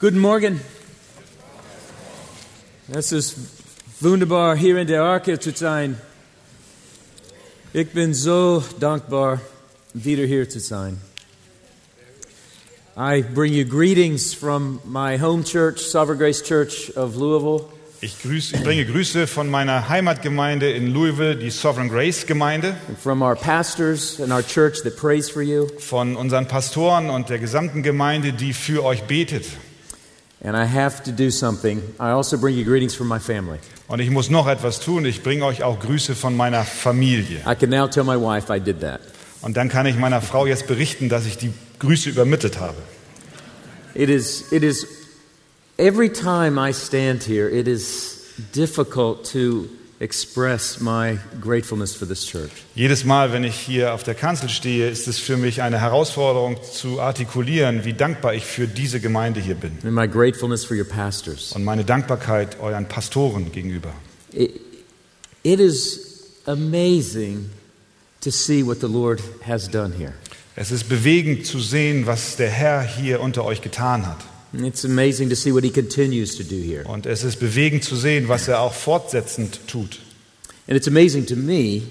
Guten Morgen. Es ist wunderbar, hier in der Arche zu sein. Ich bin so dankbar, wieder hier zu sein. I bring you greetings from my home church, Sovereign Grace Church of Louisville. Ich, grüße, ich bringe Grüße von meiner Heimatgemeinde in Louisville, die Sovereign Grace Gemeinde, from our pastors and our church that prays for you. von unseren Pastoren und der gesamten Gemeinde, die für euch betet. And I have to do something. I also bring you greetings from my family. Und ich muss noch etwas tun. Ich bringe euch auch Grüße von meiner Familie. I can now tell my wife I did that. Und dann kann ich meiner Frau jetzt berichten, dass ich die Grüße übermittelt habe. It is, it is, every time I stand here, it is difficult to express my gratefulness for this church. Jedes Mal, wenn ich hier auf der Kanzel stehe, ist es für mich eine Herausforderung zu artikulieren, wie dankbar ich für diese Gemeinde hier bin. And my gratefulness for your pastors. Und meine Dankbarkeit euren Pastoren gegenüber. It, it is amazing to see what the Lord has done here. Es ist bewegend zu sehen, was der Herr hier unter euch getan hat. It's amazing to see what He continues to do here. Und es ist bewegend zu sehen, was er auch fortsetzend tut. And it's amazing to me,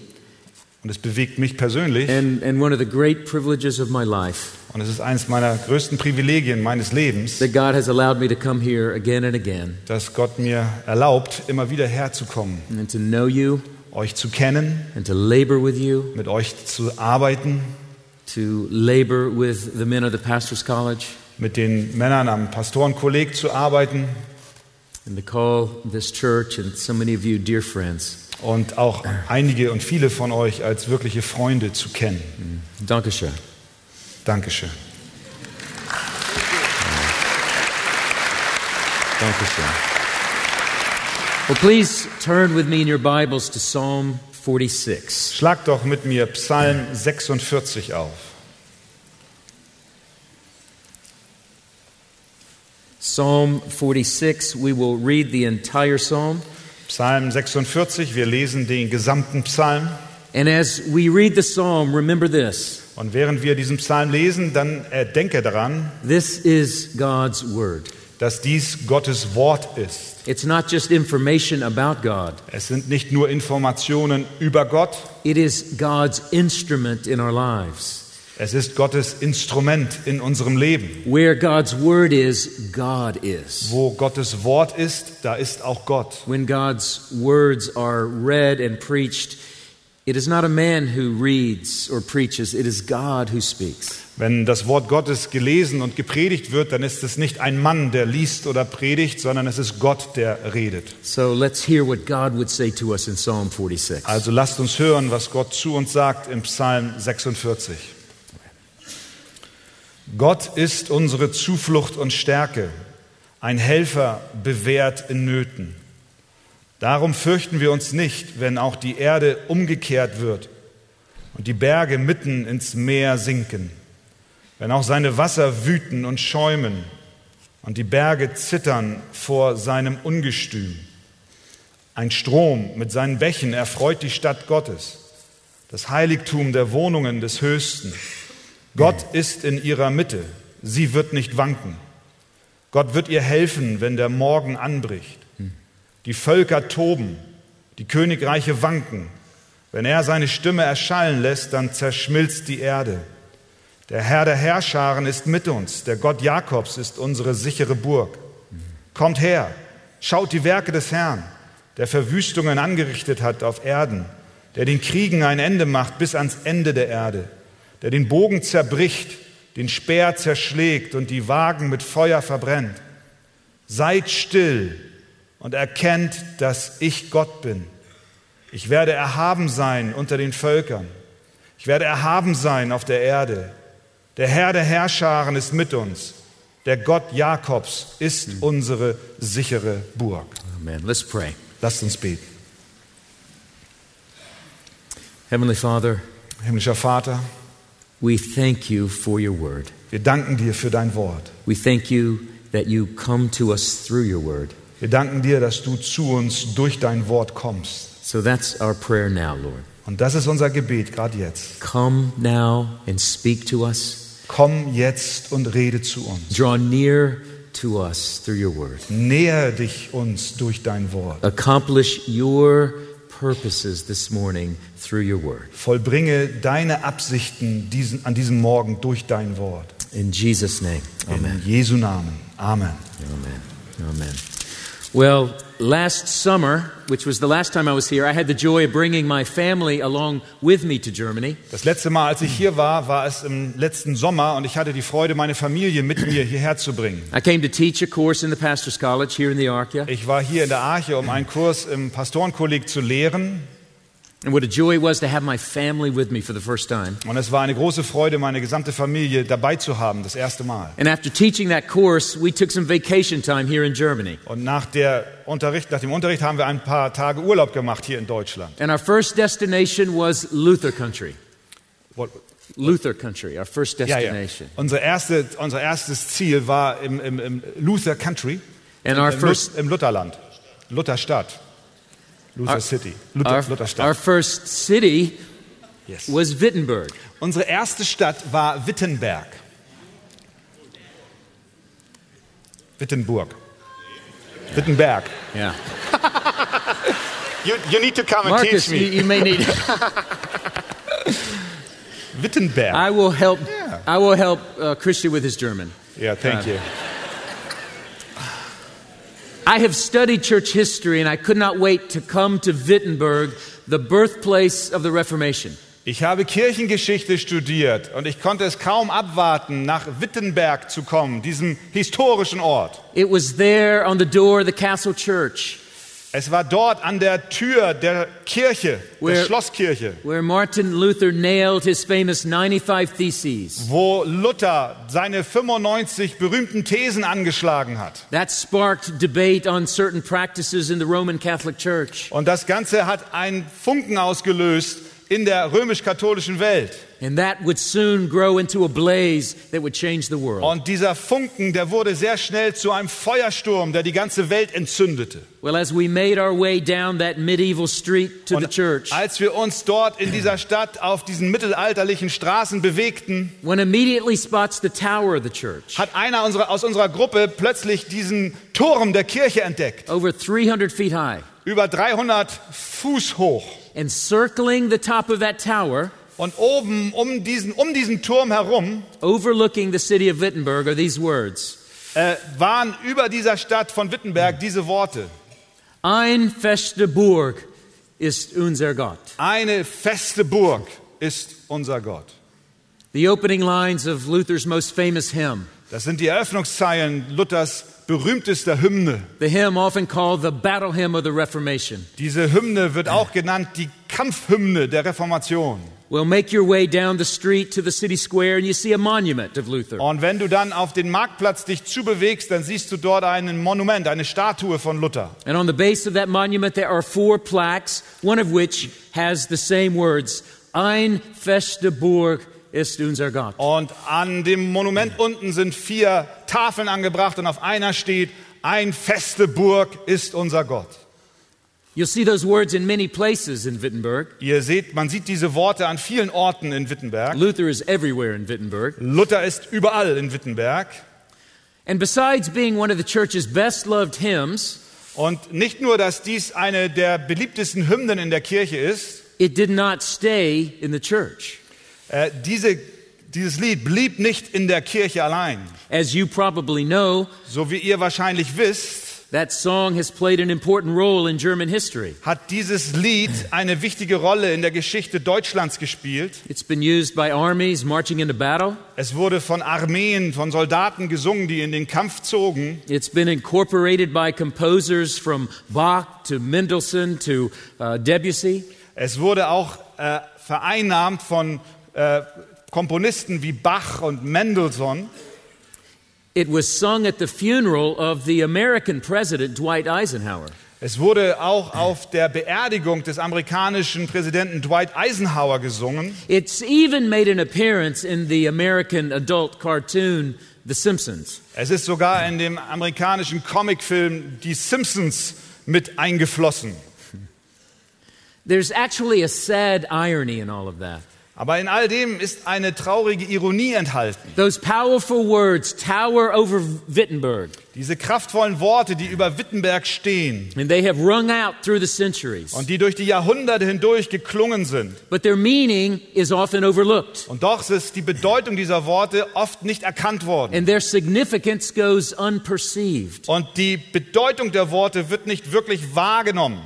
Und es bewegt mich persönlich. and, and one of the great privileges of my life, Und es ist eines meiner größten Privilegien meines Lebens, that God has allowed me to come here again and again dass Gott mir erlaubt, immer wieder herzukommen, and to know you euch zu kennen, and to labor with you, mit euch zu arbeiten, to labor with the men of the Pastor's College, mit den Männern am Pastorenkolleg zu arbeiten and to call this church and so many of you dear friends. und auch einige und viele von euch als wirkliche Freunde zu kennen. Dankeschön. Dankeschön. Dankeschön. Well, please turn with me in your Bibles to Psalm 46. Schlag doch mit mir Psalm 46 auf. Psalm 46, we will read the entire psalm. Psalm 46, wir lesen den gesamten Psalm. And as we read the psalm, remember this Und während wir diesen Psalm lesen, dann äh, denke daran, this is God's word. dass dies Gottes Wort ist. It's not just information about God, Es sind nicht nur Informationen über Gott, it is God's instrument in our lives. Es ist Gottes Instrument in unserem Leben. Where God's word is, God is. Wo Gottes Wort ist, da ist auch Gott. When God's words are read and preached, it is not a man who reads or preaches, it is God who speaks. Wenn das Wort Gottes gelesen und gepredigt wird, dann ist es nicht ein Mann, der liest oder predigt, sondern es ist Gott, der redet. So let's hear what God would say to us in Psalm 46. Also lasst uns hören, was Gott zu uns sagt im Psalm 46. Gott ist unsere Zuflucht und Stärke, ein Helfer bewährt in Nöten. Darum fürchten wir uns nicht, wenn auch die Erde umgekehrt wird und die Berge mitten ins Meer sinken, wenn auch seine Wasser wüten und schäumen und die Berge zittern vor seinem Ungestüm. Ein Strom mit seinen Bächen erfreut die Stadt Gottes, das Heiligtum der Wohnungen des Höchsten. Gott ist in ihrer Mitte, sie wird nicht wanken. Gott wird ihr helfen, wenn der Morgen anbricht. Die Völker toben, die Königreiche wanken. Wenn er seine Stimme erschallen lässt, dann zerschmilzt die Erde. Der Herr der Herrscharen ist mit uns, der Gott Jakobs ist unsere sichere Burg. Kommt her, schaut die Werke des Herrn, der Verwüstungen angerichtet hat auf Erden, der den Kriegen ein Ende macht bis ans Ende der Erde, der den Bogen zerbricht, den Speer zerschlägt und die Wagen mit Feuer verbrennt. Seid still und erkennt, dass ich Gott bin. Ich werde erhaben sein unter den Völkern. Ich werde erhaben sein auf der Erde. Der Herr der Herrscharen ist mit uns. Der Gott Jakobs ist unsere sichere Burg. Amen. Let's pray. Lasst uns beten. Heavenly Father, Himmlischer Vater, we thank you for your word. wir danken dir für dein Wort. We thank you that you come to us through your word. Wir danken dir, dass du zu uns durch dein Wort kommst. So that's our prayer now, Lord. Und das ist unser Gebet gerade jetzt. Come now and speak to us. Komm jetzt und rede zu uns. Draw near to us through your word. Näher dich uns durch dein Wort. Accomplish your purposes this morning through your word. Vollbringe deine Absichten diesen, an diesem Morgen durch dein Wort. In Jesus' name. Amen. In Jesu Namen. Amen. Amen. Amen. Well, last summer, which was the last time I was here, I had the joy of bringing my family along with me to Germany. Das letzte Mal, als ich hier war, war es im letzten Sommer und ich hatte die Freude, meine Familie mit mir hierher zu bringen. I came to teach a course in the Pastor's College here in the Arkia. Ich war hier in der Arche, um einen Kurs im Pastorenkolleg zu lehren. Und es war eine große Freude, meine gesamte Familie dabei zu haben, das erste Mal. And after teaching that course, we took some vacation time here in Germany. Und nach, der Unterricht, nach dem Unterricht haben wir ein paar Tage Urlaub gemacht hier in Deutschland. And our first destination was Luther country. What- Luther country, our first Ja, ja. destination. Unser, erste, unser erstes Ziel war im, im, im Luther Country, And our im, first Lut- im Lutherland, Lutherstadt, Luther Our- City, Luther, our, Lutherstadt. our first city yes. was Wittenberg. Unsere erste Stadt war Wittenberg. Wittenburg. Wittenberg. Yeah. You, you need to come and Marcus, teach you, me. you may need Wittenberg. I will help Yeah. I will help uh, Christian with his German. yeah, thank Uh, you. I have studied church history and I could not wait to come to Wittenberg, the birthplace of the Reformation. Ich habe Kirchengeschichte studiert und ich konnte es kaum abwarten, nach Wittenberg zu kommen, diesem historischen Ort. It was there on the door of the castle church Es war dort an der Tür der Kirche, Where- der Schlosskirche, where Martin Luther nailed his famous 95 Theses. wo Luther seine 95 berühmten Thesen angeschlagen hat. That sparked debate on certain practices in the Roman Catholic Church. Und das Ganze hat einen Funken ausgelöst in der römisch-katholischen Welt. And that would soon grow into a blaze that would change the world. Und dieser Funken, der wurde sehr schnell zu einem Feuersturm, der die ganze Welt entzündete. Well, as we made our way down that medieval street to the Und church, als wir uns dort in dieser Stadt auf diesen mittelalterlichen Straßen bewegten, one immediately spots the tower of the church, hat einer unserer, aus unserer Gruppe plötzlich diesen Turm der Kirche entdeckt, over 300 feet high. über 300 Fuß hoch. And circling the top of that tower, Und oben um diesen, um diesen Turm herum overlooking the city of Wittenberg, are these words äh, waren über dieser Stadt von Wittenberg diese Worte. Ein feste Burg ist unser Gott. Eine feste Burg ist unser Gott. The opening lines of Luther's most famous hymn, Das sind die Eröffnungszeilen Luthers berühmtester Hymne. the hymn often called the battle hymn of the Reformation. Diese Hymne wird auch genannt die Kampfhymne der Reformation. Well, make your way down the street to the city square and you see a monument of Luther. Und wenn du dann auf den Marktplatz dich zubewegst, dann siehst du dort ein Monument, eine Statue von Luther. And on the base of that monument, there are four plaques, one of which has the same words Ein feste Burg ist unser Gott. Und an dem Monument unten sind vier Tafeln angebracht und auf einer steht, ein feste Burg ist unser Gott. You'll see those words in many places in Wittenberg. Ihr seht, man sieht diese Worte an vielen Orten in Wittenberg. Luther is everywhere in Wittenberg. Luther ist überall in Wittenberg. And besides being one of the church's best loved hymns, Und nicht nur, dass dies eine der beliebtesten Hymnen in der Kirche ist, it did not stay in the church. Äh, diese, dieses Lied blieb nicht in der Kirche allein. As you probably know, So wie ihr wahrscheinlich wisst, that song has played an important role in German history. hat dieses Lied eine wichtige Rolle in der Geschichte Deutschlands gespielt. It's been used by armies marching into battle. Es wurde von Armeen, von Soldaten gesungen, die in den Kampf zogen. It's been incorporated by composers from Bach to Mendelssohn to uh, Debussy. Es wurde auch äh, vereinnahmt von äh, Komponisten wie Bach und Mendelssohn. It was sung at the funeral of the American president, Dwight Eisenhower. Es wurde auch auf der Beerdigung des amerikanischen Präsidenten Dwight Eisenhower gesungen. It's even made an appearance in the American adult cartoon, The Simpsons. Es ist sogar in dem amerikanischen Comicfilm Die Simpsons mit eingeflossen. There's actually a sad irony in all of that. Aber in all dem ist eine traurige Ironie enthalten. Those powerful words tower over Wittenberg, Diese kraftvollen Worte, die über Wittenberg stehen and they have rung out through the centuries. und die durch die Jahrhunderte hindurch geklungen sind. But their meaning is often overlooked, Und doch ist die Bedeutung dieser Worte oft nicht erkannt worden. and their significance goes unperceived. Und die Bedeutung der Worte wird nicht wirklich wahrgenommen.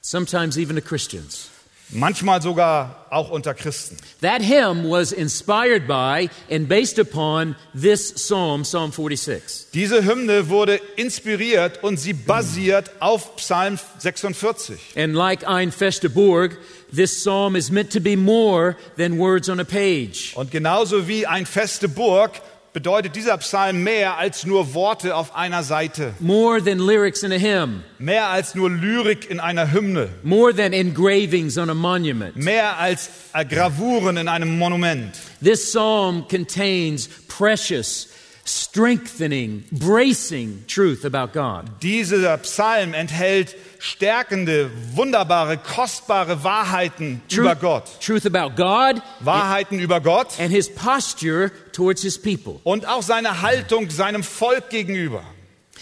Sometimes even to Christians. Manchmal sogar auch unter Christen. That hymn was inspired by and based upon this psalm, Psalm 46. Diese Hymne wurde inspiriert und sie basiert auf Psalm 46. And like Ein feste Burg, this psalm is meant to be more than words on a page. Und genauso wie ein feste Burg bedeutet dieser Psalm mehr als nur Worte auf einer Seite, More than lyrics in a hymn, mehr als nur Lyrik in einer Hymne, more than engravings on a monument. mehr als äh, Gravuren in einem Monument. This psalm contains precious, strengthening, bracing truth about God. Dieser Psalm enthält stärkende, wunderbare, kostbare Wahrheiten über Gott. truth about God Wahrheiten über Gott and his posture towards his people. und auch seine Haltung seinem Volk gegenüber.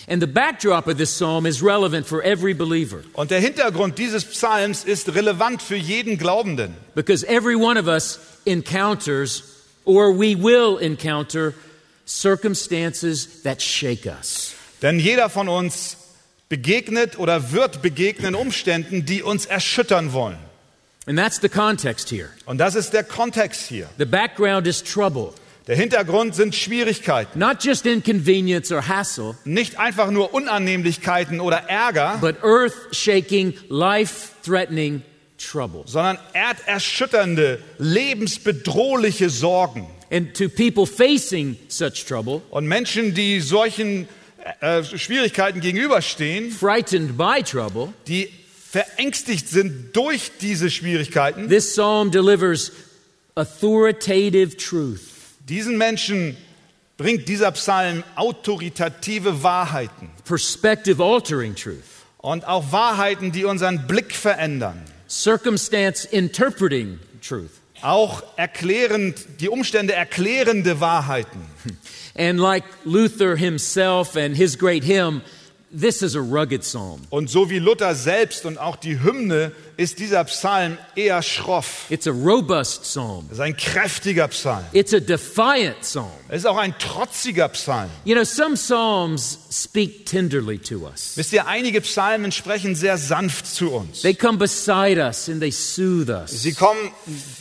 And the backdrop of this psalm is relevant for every believer Und der Hintergrund dieses Psalms ist relevant für jeden Glaubenden. because every one of us encounters or we will encounter circumstances that shake us. Denn jeder von uns begegnet oder wird begegnen Umständen, die uns erschüttern wollen. And that's the context here. Und das ist der Kontext hier. The background is trouble, Der Hintergrund sind Schwierigkeiten. not just inconvenience or hassle, Nicht einfach nur Unannehmlichkeiten oder Ärger, but earth shaking, life threatening trouble. sondern erderschütternde, lebensbedrohliche Sorgen. And to people facing such trouble, Und Menschen, die solchen äh, Schwierigkeiten gegenüberstehen, frightened by trouble, die verängstigt sind durch diese Schwierigkeiten, this psalm delivers authoritative truth. diesen Menschen bringt dieser Psalm autoritative Wahrheiten perspective altering truth, und auch Wahrheiten, die unseren Blick verändern. circumstance interpreting truth. Auch erklärend, die Umstände erklärende Wahrheiten. And like Luther himself and his great hymn, this is a rugged psalm. Und so wie Luther selbst und auch die Hymne ist dieser Psalm eher schroff. It's a robust psalm. Es ist ein kräftiger Psalm. It's a defiant psalm. Es ist auch ein trotziger Psalm. You know, some psalms speak tenderly to us. Wisst ihr, einige Psalmen sprechen sehr sanft zu uns. They come beside us and they soothe us. Sie kommen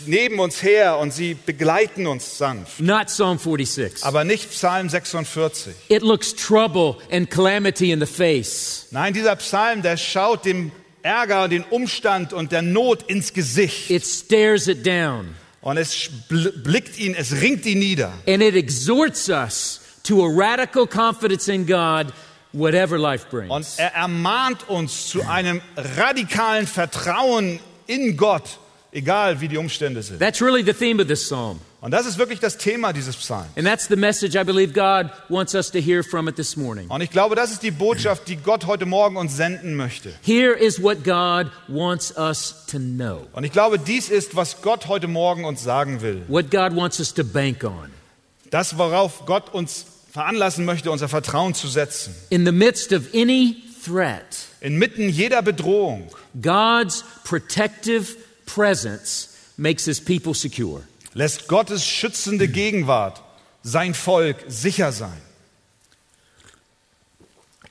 neben uns her und sie begleiten uns sanft. Not Psalm 46. Aber nicht Psalm 46. It looks trouble and calamity in the face. Nein, dieser Psalm, der schaut dem Ärger, den Umstand und der Not ins Gesicht. It stares it down. Und es bl- blickt ihn, es ringt ihn nieder. And it exhorts us to a radical confidence in God, whatever life Und brings. er ermahnt uns zu einem radikalen Vertrauen in Gott, egal wie die Umstände sind. That's really the theme of this psalm. Und das ist wirklich das Thema dieses Psalms. And that's the message I believe God wants us to hear from it this morning. Und ich glaube, das ist die Botschaft, die Gott heute Morgen uns senden möchte. Here is what God wants us to know, Und ich glaube, dies ist, was Gott heute Morgen uns sagen will. what God wants us to bank on. Das, worauf Gott uns veranlassen möchte, unser Vertrauen zu setzen. In the midst of any threat, Inmitten jeder Bedrohung God's protective presence makes his people secure. Lässt Gottes schützende Gegenwart sein Volk sicher sein.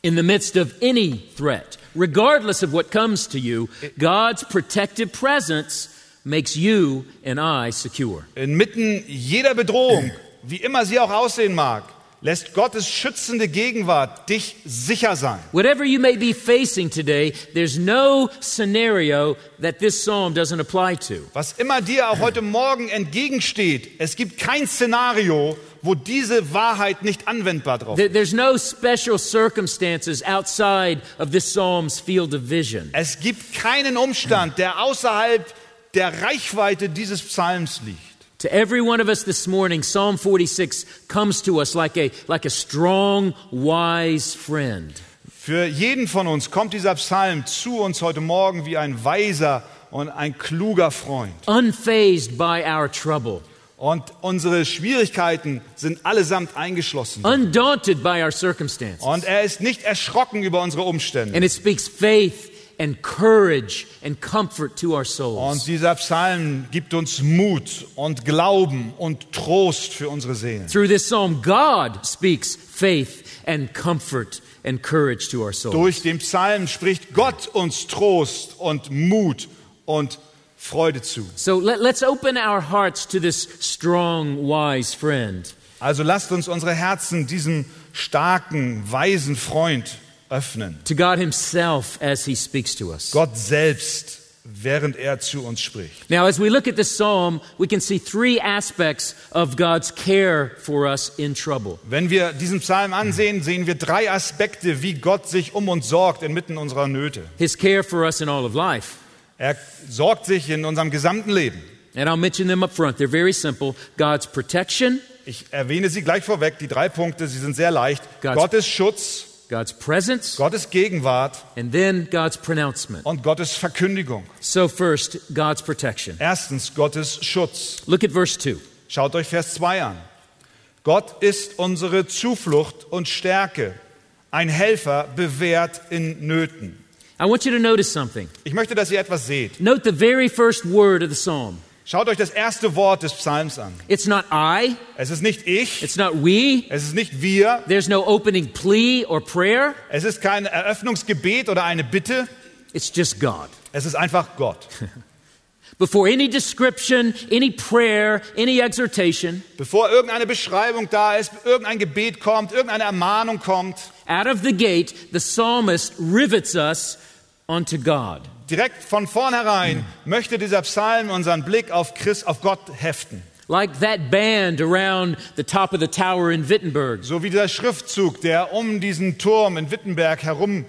In the midst of any threat, regardless of what comes to you, God's protective presence makes you and I secure. Inmitten jeder Bedrohung, wie immer sie auch aussehen mag, lässt Gottes schützende Gegenwart dich sicher sein. Whatever you may be facing today, there's no scenario that this psalm doesn't apply to. Was immer dir auch heute Morgen entgegensteht, es gibt kein Szenario, wo diese Wahrheit nicht anwendbar drauf ist. There- There's no special circumstances outside of this psalm's field of vision. Es gibt keinen Umstand, der außerhalb der Reichweite dieses Psalms liegt. To every one of us this morning, Psalm 46 comes to us like a, like a strong, wise friend. Für jeden von uns kommt dieser Psalm zu uns heute Morgen wie ein weiser und ein kluger Freund. unfazed by our trouble, Und unsere Schwierigkeiten sind allesamt eingeschlossen. undaunted by our circumstances. Und er ist nicht erschrocken über unsere Umstände. And it speaks faith and courage and comfort to our Und souls. dieser Psalm gibt uns Mut und Glauben und Trost für unsere Seelen. Through this psalm, God speaks faith and comfort and courage to our souls. Durch den Psalm spricht Gott uns Trost und Mut und Freude zu. So let, let's open our hearts to this strong, wise friend. Also lasst uns unsere Herzen diesem starken, weisen Freund öffnen. to God Himself as He speaks to us. Gott selbst, während er zu uns spricht. Now, as we look at this psalm, we can see three aspects of God's care for us in trouble. Wenn wir diesen Psalm ansehen, sehen wir drei Aspekte, wie Gott sich um uns sorgt inmitten unserer Nöte. His care for us in all of life. Er sorgt sich in unserem gesamten Leben. And I'll mention them up front. They're very simple God's protection, Ich erwähne sie gleich vorweg, die drei Punkte, sie sind sehr leicht. God's- Gottes Schutz, God's presence, Gottes Gegenwart and then God's pronouncement. und Gottes Verkündigung. So, first, God's protection. Erstens Gottes Schutz. Look at verse 2. Schaut euch Vers 2 an. Gott ist unsere Zuflucht und Stärke, ein Helfer bewährt in Nöten. I want you to notice something. Ich möchte, dass ihr etwas seht. Note the very first word of the psalm. Schaut euch das erste Wort des Psalms an. It's not I, Es ist nicht ich, it's not we, es ist nicht wir, there's no opening plea or prayer. es ist kein Eröffnungsgebet oder eine Bitte, It's just God. es ist einfach Gott. Before any description, any prayer, any exhortation, Bevor irgendeine Beschreibung da ist, irgendein Gebet kommt, irgendeine Ermahnung kommt, out of the gate, the psalmist rivets us onto God. direkt von vornherein möchte dieser Psalm unseren Blick auf Christ, auf Gott heften. Like that band around the top of the tower in Wittenberg. So wie dieser Schriftzug, der um diesen Turm in Wittenberg herum,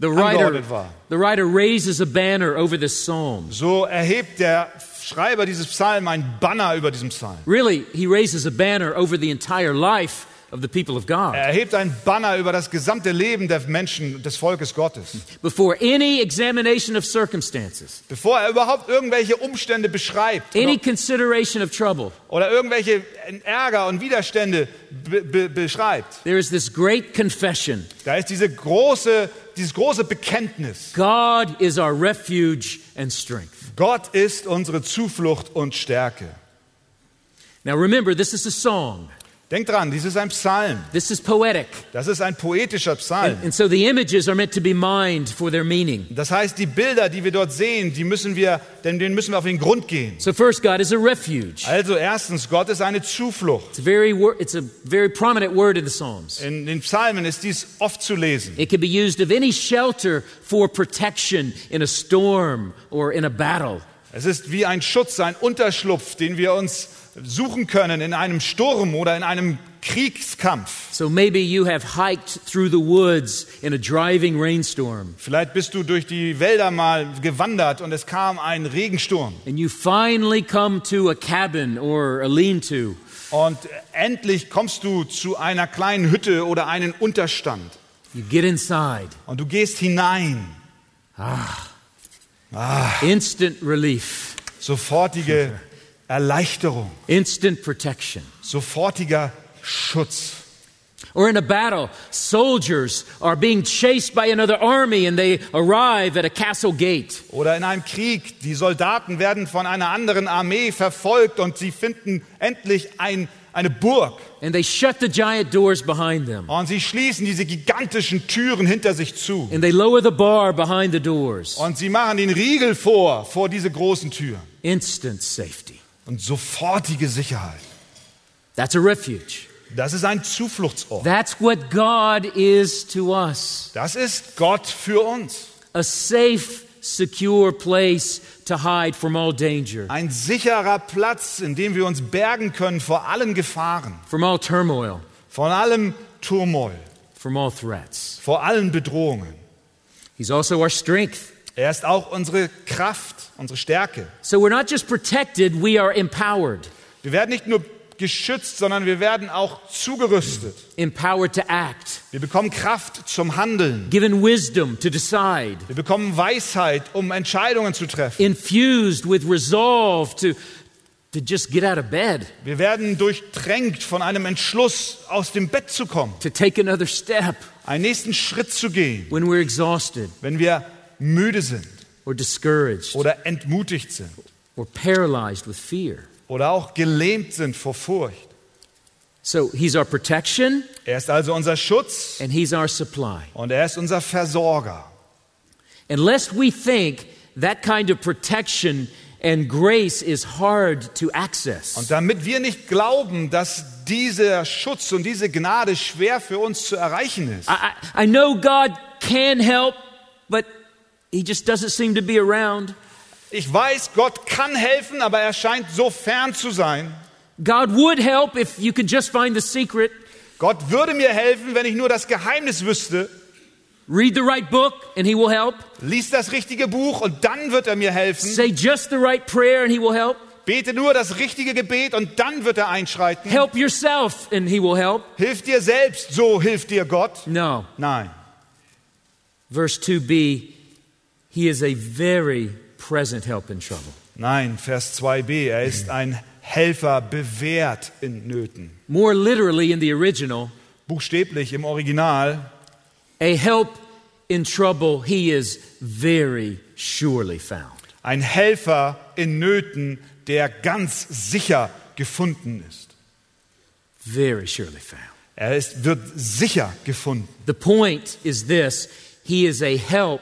The writer, war. the writer raises a banner over this psalm. so erhebt der Schreiber dieses Psalms ein Banner über diesem Psalm. Really, he raises a banner over the entire life of the people of God. Er erhebt ein Banner über das gesamte Leben der Menschen, des Volkes Gottes. Before any examination of circumstances, Bevor er überhaupt irgendwelche Umstände beschreibt any oder, consideration of trouble, oder irgendwelche Ärger und Widerstände be be beschreibt, there is this great confession da ist diese große, dieses große Bekenntnis. God is our refuge and strength. Gott ist unsere Zuflucht und Stärke. Now remember, this is a song. Denkt dran, dies ist ein Psalm. This is poetic. Das ist ein poetischer Psalm. And so the images are meant to be mined for their meaning. Das heißt, die Bilder, die wir dort sehen, die müssen wir, denn denen müssen wir auf den Grund gehen. So first, God is a refuge. Also erstens, Gott ist eine Zuflucht. It's a very, it's a very prominent word in the Psalms. In den Psalmen ist dies oft zu lesen. It can be used of any shelter for protection in a storm or in a battle. Es ist wie ein Schutz, ein Unterschlupf, den wir uns suchen können in einem Sturm oder in einem Kriegskampf. So maybe you have hiked through the woods in a driving rainstorm Vielleicht bist du durch die Wälder mal gewandert und es kam ein Regensturm. and you finally come to a cabin or a lean to. Und endlich kommst du zu einer kleinen Hütte oder einen Unterstand. You get inside. Und du gehst hinein. Instant relief, Sofortige Erleichterung, instant protection. sofortiger Schutz. Or in a battle, soldiers are being chased by another army and they arrive at a castle gate. Oder in einem Krieg, die Soldaten werden von einer anderen Armee verfolgt und sie finden endlich ein, eine Burg. And they shut the giant doors behind them. Und sie schließen diese gigantischen Türen hinter sich zu. And they lower the bar behind the doors. Und sie machen den Riegel vor, vor diese großen Türen. Instant safety. Und sofortige Sicherheit. That's a refuge. Das ist ein Zufluchtsort. That's what God is to us Das ist Gott für uns. a safe, secure place to hide from all danger, Ein sicherer Platz, in dem wir uns bergen können vor allen Gefahren, from all turmoil, von allem Turmoil, from all threats. vor allen Bedrohungen. He's also our strength. Er ist auch unsere Kraft, unsere Stärke. So we're not just protected, we are empowered. Wir werden nicht nur geschützt, sondern wir werden auch zugerüstet. empowered to act, Wir bekommen Kraft zum Handeln. given wisdom to decide, Wir bekommen Weisheit, um Entscheidungen zu treffen. infused with resolve to, to just get out of bed, Wir werden durchtränkt von einem Entschluss, aus dem Bett zu kommen, to take another step einen nächsten Schritt zu gehen, when we're exhausted wenn wir müde sind or discouraged oder entmutigt sind or paralyzed with fear. oder auch gelähmt sind vor Furcht. So he's our protection Er ist also unser Schutz and he's our supply. und er ist unser Versorger. And lest we think that kind of protection and grace is hard to access. Und damit wir nicht glauben, dass dieser Schutz und diese Gnade schwer für uns zu erreichen ist. I, I, I know God can help, but he just doesn't seem to be around. Ich weiß, Gott kann helfen, aber er scheint so fern zu sein. God would help if you could just find the secret, Gott würde mir helfen, wenn ich nur das Geheimnis wüsste. read the right book, and he will help. Lies das richtige Buch und dann wird er mir helfen. Say just the right prayer, and he will help. Bete nur das richtige Gebet und dann wird er einschreiten. Help yourself, and he will help. Hilf dir selbst, so hilft dir Gott. No. Nein. Verse 2b, he is a very present help in trouble. Nein, Vers 2b, er ist ein Helfer bewährt in Nöten. More literally in the original, Buchstäblich im Original, a help in trouble he is very surely found. ein Helfer in Nöten, der ganz sicher gefunden ist. Very surely found. Er ist, wird sicher gefunden. The point is this He is a help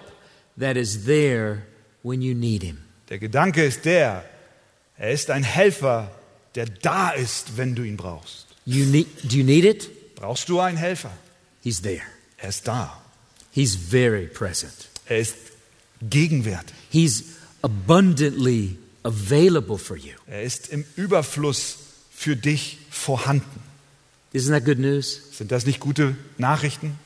that is there when you need him. Der Gedanke ist der, er ist ein Helfer, der da ist, wenn du ihn brauchst. You need, do you need it? Brauchst du einen Helfer? He's there. Er ist da. He's very present. Er ist gegenwärtig. He's abundantly available for you. Er ist im Überfluss für dich vorhanden. Isn't that good news? Sind das nicht gute Nachrichten?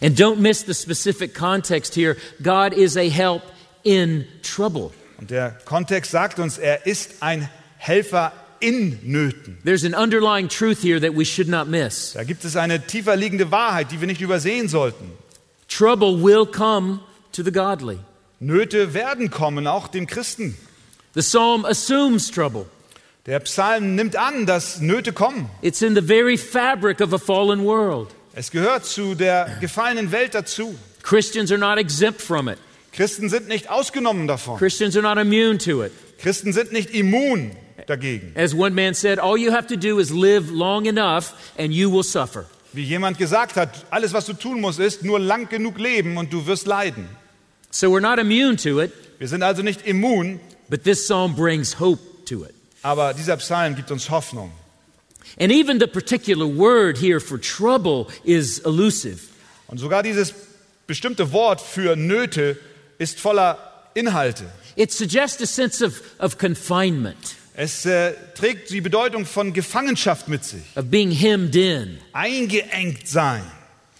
And don't miss the specific context here. God is a help in trouble. Und der Kontext sagt uns, er ist ein Helfer in Nöten. There's an underlying truth here that we should not miss. Da gibt es eine tiefer liegende Wahrheit, die wir nicht übersehen sollten. Trouble will come to the godly. Nöte werden kommen, auch dem Christen. The psalm assumes trouble. Der Psalm nimmt an, dass Nöte kommen. It's in the very fabric of a fallen world. Es gehört zu der gefallenen Welt dazu. Christians are not exempt from it. Christen sind nicht ausgenommen davon. Christians are not immune to it. Christen sind nicht immun dagegen. As one man said, all you have to do is live long enough and you will suffer. Wie jemand gesagt hat, alles, was du tun musst, ist nur lang genug leben und du wirst leiden. So we're not immune to it, Wir sind also nicht immun, but this psalm brings hope to it. aber dieser Psalm gibt uns Hoffnung. And even the particular word here for trouble is elusive. Und sogar dieses bestimmte Wort für Nöte ist voller Inhalte. It suggests a sense of, of confinement, Es äh, trägt die Bedeutung von Gefangenschaft mit sich. of being hemmed in. Eingeengt sein.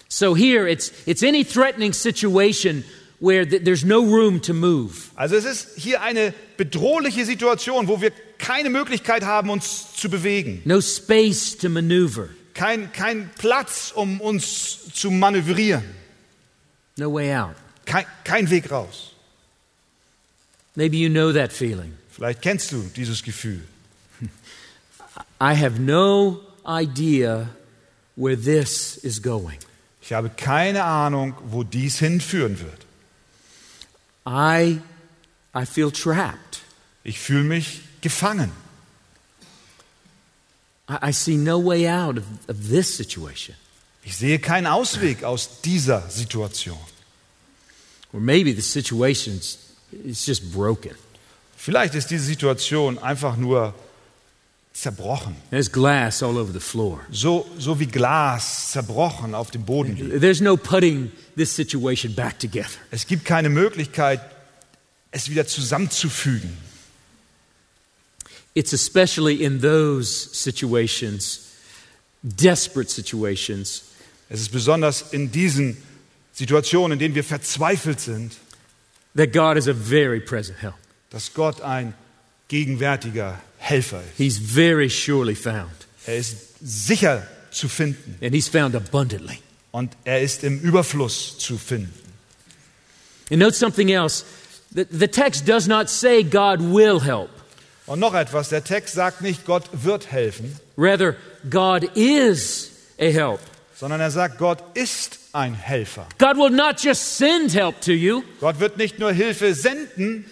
So here it's, it's any threatening situation where th- there's no room to move. Also es ist hier eine bedrohliche Situation, wo wir keine Möglichkeit haben, uns zu bewegen. no space to maneuver, Kein, kein Platz, um uns zu manövrieren. no way out. Kein, kein Weg raus. Maybe you know that feeling. Vielleicht kennst du dieses Gefühl. I have no idea where this is going. Ich habe keine Ahnung, wo dies hinführen wird. I, I feel trapped. Ich fühle mich gefangen. I, see no way out of, of this situation. Ich sehe keinen Ausweg aus dieser Situation. Or maybe the situation's it's just broken. Vielleicht ist diese Situation einfach nur zerbrochen. There's glass all over the floor. So, so wie Glas zerbrochen auf dem Boden liegt. There's no putting this situation back together. Es gibt keine Möglichkeit, es wieder zusammenzufügen. It's especially in those situations, desperate situations, Es ist besonders in diesen Situationen, in denen wir verzweifelt sind, that God is a very present help. dass Gott ein gegenwärtiger Helfer ist. He's very surely found. Er ist sicher zu finden and he's found abundantly. und er ist im Überfluss zu finden. And note something else. The, the text does not say God will help. Und noch etwas, der Text sagt nicht, Gott wird helfen, Rather, God is a help. sondern er sagt, Gott ist ein Helfer. God will not just send help to you, Gott wird nicht nur Hilfe senden,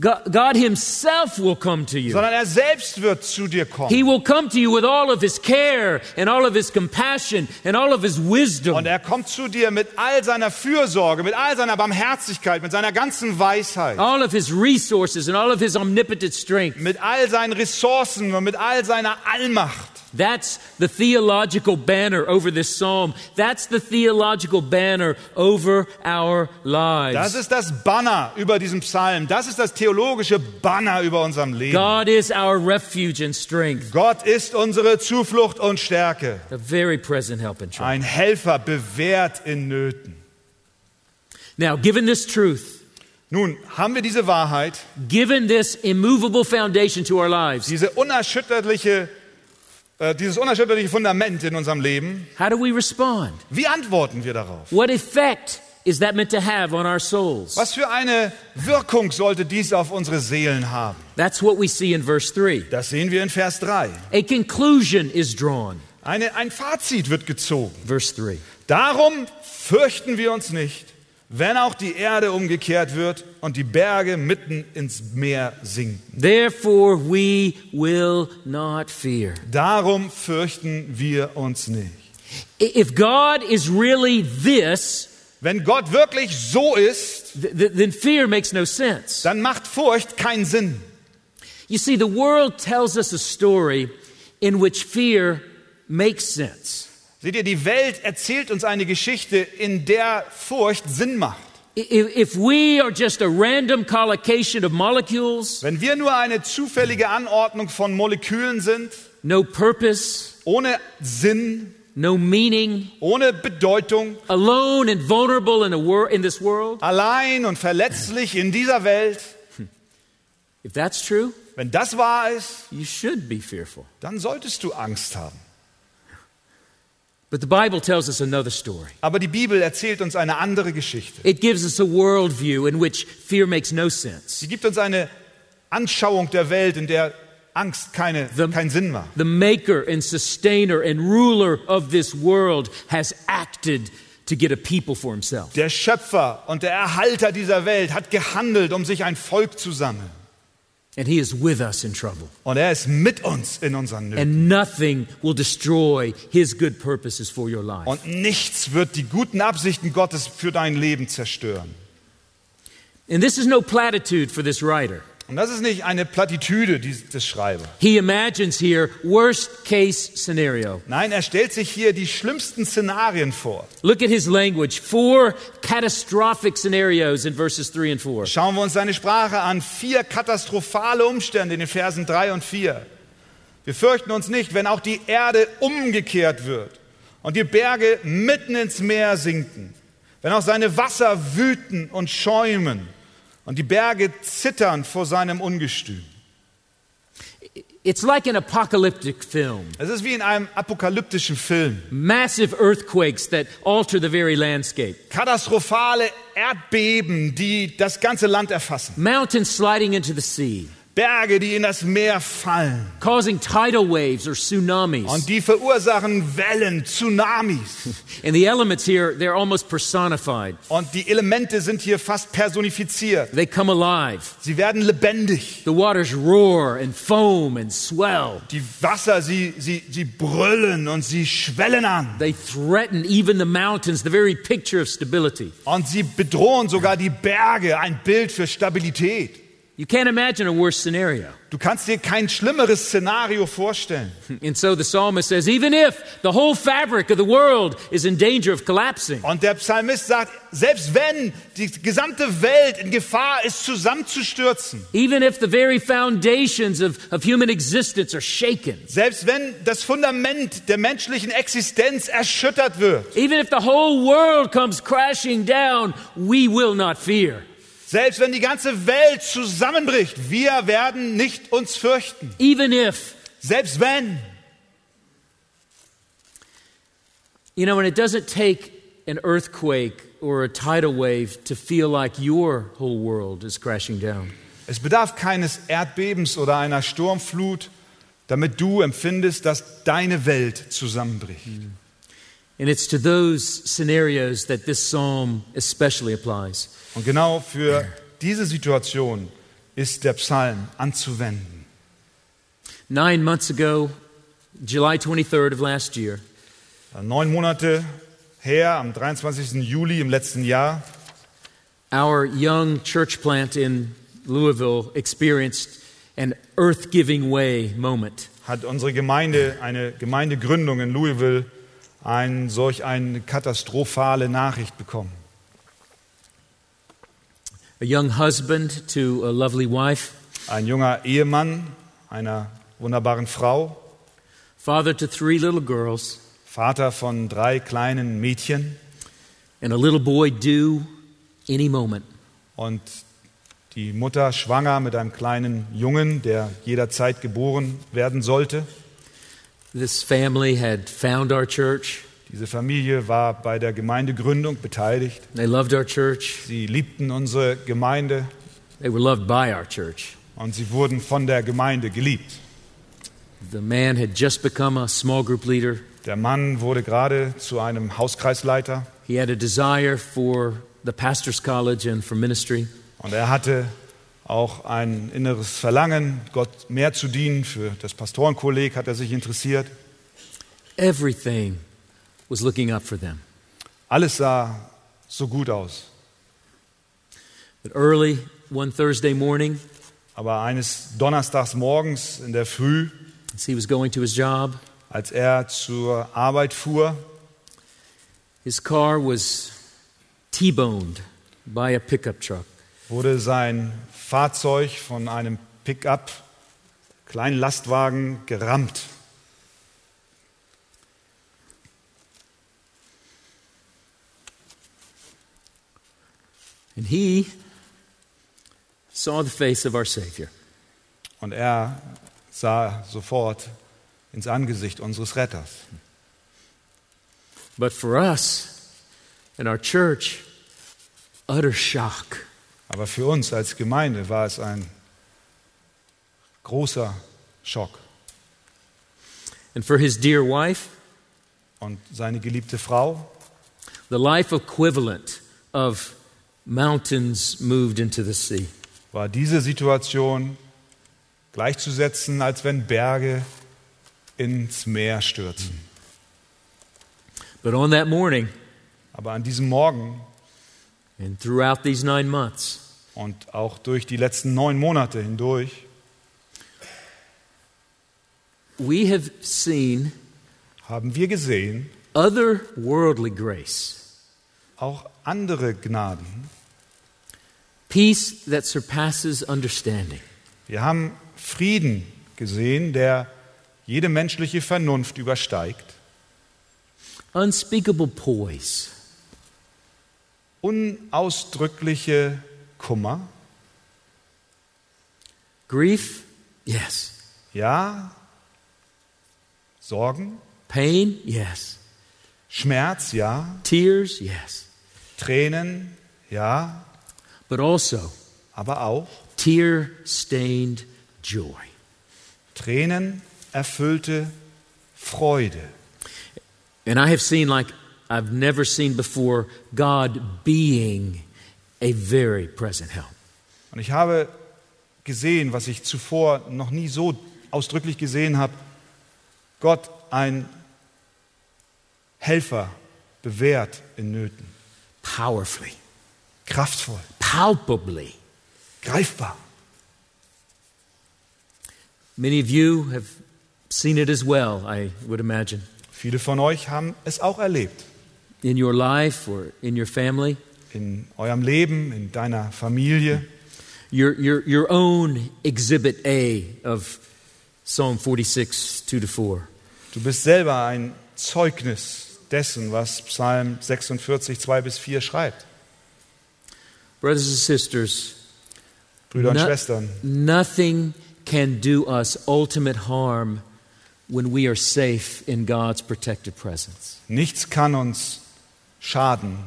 God, Himself will come to you. sondern er selbst wird zu dir He kommen. will come to you with all of His care and all of His compassion and all of His wisdom. Und er kommt zu dir mit all seiner Fürsorge, mit all seiner Barmherzigkeit, mit seiner ganzen Weisheit, all of his resources and all of his omnipotent strength. mit all seinen Ressourcen und mit all seiner Allmacht. That's the theological banner over this psalm. That's the theological banner over our Das lives. ist das Banner über diesem Psalm. Das ist das theologische Banner über unserem Leben. God is our refuge and strength, Gott ist unsere Zuflucht und Stärke. a very present help in trouble. Ein Helfer bewährt in Nöten. Now, given this truth, Nun haben wir diese Wahrheit, given this immovable foundation to our lives, diese unerschütterliche, äh, dieses unerschütterliche Fundament in unserem Leben. how do we respond? Wie antworten wir darauf? What effect is that meant to have on our souls? Was für eine Wirkung sollte dies auf unsere Seelen haben? That's what we see in verse 3. Das sehen wir in Vers 3. A conclusion is drawn. Eine, ein Fazit wird gezogen. Verse 3. Darum fürchten wir uns nicht, wenn auch die Erde umgekehrt wird und die Berge mitten ins Meer sinken. Therefore, we will not fear. Darum fürchten wir uns nicht. If God is really this, Wenn Gott wirklich so ist, th- th- then fear makes no sense. dann macht Furcht keinen Sinn. You see, the world tells us a story in which fear makes sense. Seht ihr, die Welt erzählt uns eine Geschichte, in der Furcht Sinn macht. If, we are just a random collocation of molecules, Wenn wir nur eine zufällige Anordnung von Molekülen sind, no purpose, ohne Sinn, no meaning, ohne Bedeutung, alone and vulnerable in, a wor- in this world, allein und verletzlich in dieser Welt, if that's true, wenn das wahr ist, you should be fearful. dann solltest du Angst haben. But the Bible tells us another story. Aber die Bibel erzählt uns eine andere Geschichte. It gives us a worldview in which fear makes no sense. Sie gibt uns eine Anschauung der Welt, in der Angst keine, The- keinen Sinn macht. The maker and sustainer and ruler of this world has acted to get a people for himself. Der Schöpfer und der Erhalter dieser Welt hat gehandelt, um sich ein Volk zu sammeln. And he is with us in trouble. Und er ist mit uns in unseren Nöten. And nothing will destroy his good purposes for your life. Und nichts wird die guten Absichten Gottes für dein Leben zerstören. And this is no platitude for this writer. Und das ist nicht eine Plattitüde des Schreibers. He imagines here worst case scenario. Nein, er stellt sich hier die schlimmsten Szenarien vor. Look at his language. Four catastrophic scenarios in verses 3 and 4. Schauen wir uns seine Sprache an. Vier katastrophale Umstände in den Versen 3 und 4. Wir fürchten uns nicht, wenn auch die Erde umgekehrt wird und die Berge mitten ins Meer sinken, wenn auch seine Wasser wüten und schäumen und die Berge zittern vor seinem Ungestüm. It's like an apocalyptic film. Es ist wie in einem apokalyptischen Film. Massive earthquakes that alter the very landscape. Katastrophale Erdbeben, die das ganze Land erfassen. Mountains sliding into the sea, Berge, die in das Meer fallen. causing tidal waves or tsunamis. Und die verursachen Wellen, Tsunamis. And the elements here, they're almost personified. Und die Elemente sind hier fast personifiziert. They come alive. Sie werden lebendig. The waters roar and foam and swell. Die Wasser, sie, sie, sie brüllen und sie schwellen an. They threaten even the mountains, the very picture of stability. Und sie bedrohen sogar die Berge, ein Bild für Stabilität. You can't imagine a worse scenario. Du kannst dir kein schlimmeres Szenario vorstellen. And so the psalmist says, even if the whole fabric of the world is in danger of collapsing, Und der Psalmist sagt, selbst wenn die gesamte Welt in Gefahr ist, zusammenzustürzen, even if the very foundations of, of human existence are shaken, selbst wenn das Fundament der menschlichen Existenz erschüttert wird, even if the whole world comes crashing down, we will not fear. Selbst wenn die ganze Welt zusammenbricht, wir werden nicht uns fürchten. Even if. Selbst wenn. You know, and it doesn't take an earthquake or a tidal wave to feel like your whole world is crashing down. Es bedarf keines Erdbebens oder einer Sturmflut, damit du empfindest, dass deine Welt zusammenbricht. Mm. And it's to those scenarios that this psalm especially applies. Und genau für diese Situation ist der Psalm anzuwenden. Nine months ago, July 23rd of last year, Neun Monate her, am 23. Juli im letzten Jahr, our young church plant in Louisville experienced an earth giving way moment. hat unsere Gemeinde, eine Gemeindegründung in Louisville, ein, solch eine katastrophale Nachricht bekommen. A young husband to a lovely wife, Ein junger Ehemann einer wunderbaren Frau, father to three little girls, Vater von drei kleinen Mädchen and a little boy due any moment. und die Mutter schwanger mit einem kleinen Jungen, der jederzeit geboren werden sollte. This family had found our church. Diese Familie war bei der Gemeindegründung beteiligt. They loved our church. Sie liebten unsere Gemeinde They were loved by our church. und sie wurden von der Gemeinde geliebt. The man had just become a small group leader. Der Mann wurde gerade zu einem Hauskreisleiter He had a desire for the pastor's college and for ministry. und er hatte auch ein inneres Verlangen, Gott mehr zu dienen. Für das Pastorenkolleg hat er sich interessiert. Everything was looking up for them. Alles sah so gut aus. But early one Thursday morning, Aber eines Donnerstags morgens in der Früh, as he was going to his job, als er zur Arbeit fuhr, his car was T-boned by a pickup truck. Wurde sein Fahrzeug von einem Pickup, kleinen Lastwagen, gerammt. And he saw the face of our Savior. Und er sah sofort ins Angesicht unseres Retters. But for us and our church, utter shock. Aber für uns als Gemeinde war es ein großer Schock. And for his dear wife, Und seine geliebte Frau, the life equivalent of mountains moved into the sea. war diese Situation gleichzusetzen, als wenn Berge ins Meer stürzen. But on that morning, Aber an diesem Morgen and throughout these nine months, und auch durch die letzten neun Monate hindurch we have seen haben wir gesehen, otherworldly grace, auch andere Gnaden. peace that surpasses understanding, Wir haben Frieden gesehen, der jede menschliche Vernunft übersteigt. unspeakable poise, Unausdrückliche Kummer. grief, yes, Ja. Sorgen. pain, yes, Schmerz. Ja. tears, yes, Tränen. Ja. but also Aber auch tear stained joy. Tränen erfüllte Freude. And I have seen, like I've never seen before, God being a very present help. Und ich habe gesehen, was ich zuvor noch nie so ausdrücklich gesehen habe, Gott ein Helfer bewährt in Nöten, Powerfully, kraftvoll, palpably. greifbar. Many of you have seen it as well, I would imagine, Viele von euch haben es auch erlebt in your life or in your family. in eurem Leben, in deiner Familie. Your, your, your own exhibit A of Psalm 46, 2 to 4. Du bist selber ein Zeugnis dessen, was Psalm 46, 2 bis 4 schreibt. Brothers and sisters, Brüder und No- Schwestern, nothing can do us ultimate harm when we are safe in God's protected presence. Nichts kann uns schaden,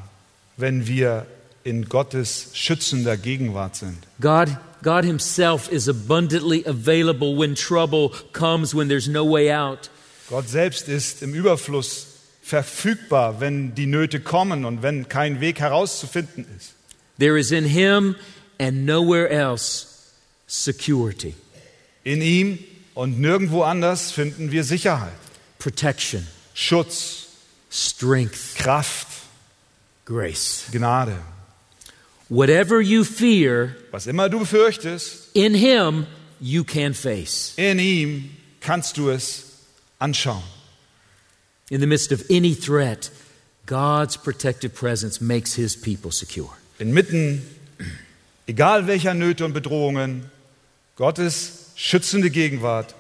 wenn wir in Gottes schützender Gegenwart sind. God, God Himself is abundantly available when trouble comes, when there's no way out. Gott selbst ist im Überfluss verfügbar, wenn die Nöte kommen und wenn kein Weg herauszufinden ist. There is in Him and nowhere else security, In ihm und nirgendwo anders finden wir Sicherheit, protection, Schutz, strength, Kraft, grace. Gnade. Whatever you fear, Was immer du befürchtest, in Him you can face. in ihm kannst du es anschauen. In the midst of any threat, God's protected presence makes His people secure. Inmitten, egal welcher Nöte und Bedrohungen, Gottes schützende Gegenwart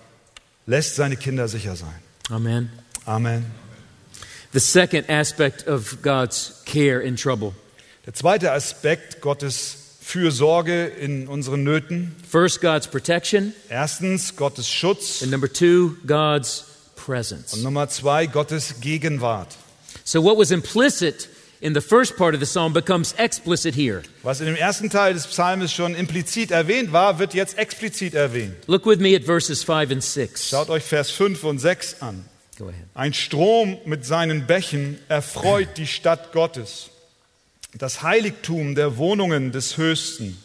lässt seine Kinder sicher sein. Amen. Amen. The second aspect of God's care in trouble. Der zweite Aspekt Gottes Fürsorge in unseren Nöten. First, God's protection, Erstens Gottes Schutz and number two, God's und presence. Nummer zwei Gottes Gegenwart. So, what was implicit in the first part of the psalm becomes explicit here. Was in dem ersten Teil des Psalmes schon implizit erwähnt war, wird jetzt explizit erwähnt. Look with me at verses 5 and 6. Schaut euch Vers 5 und 6 an. Ein Strom mit seinen Bächen erfreut die Stadt Gottes, das Heiligtum der Wohnungen des Höchsten.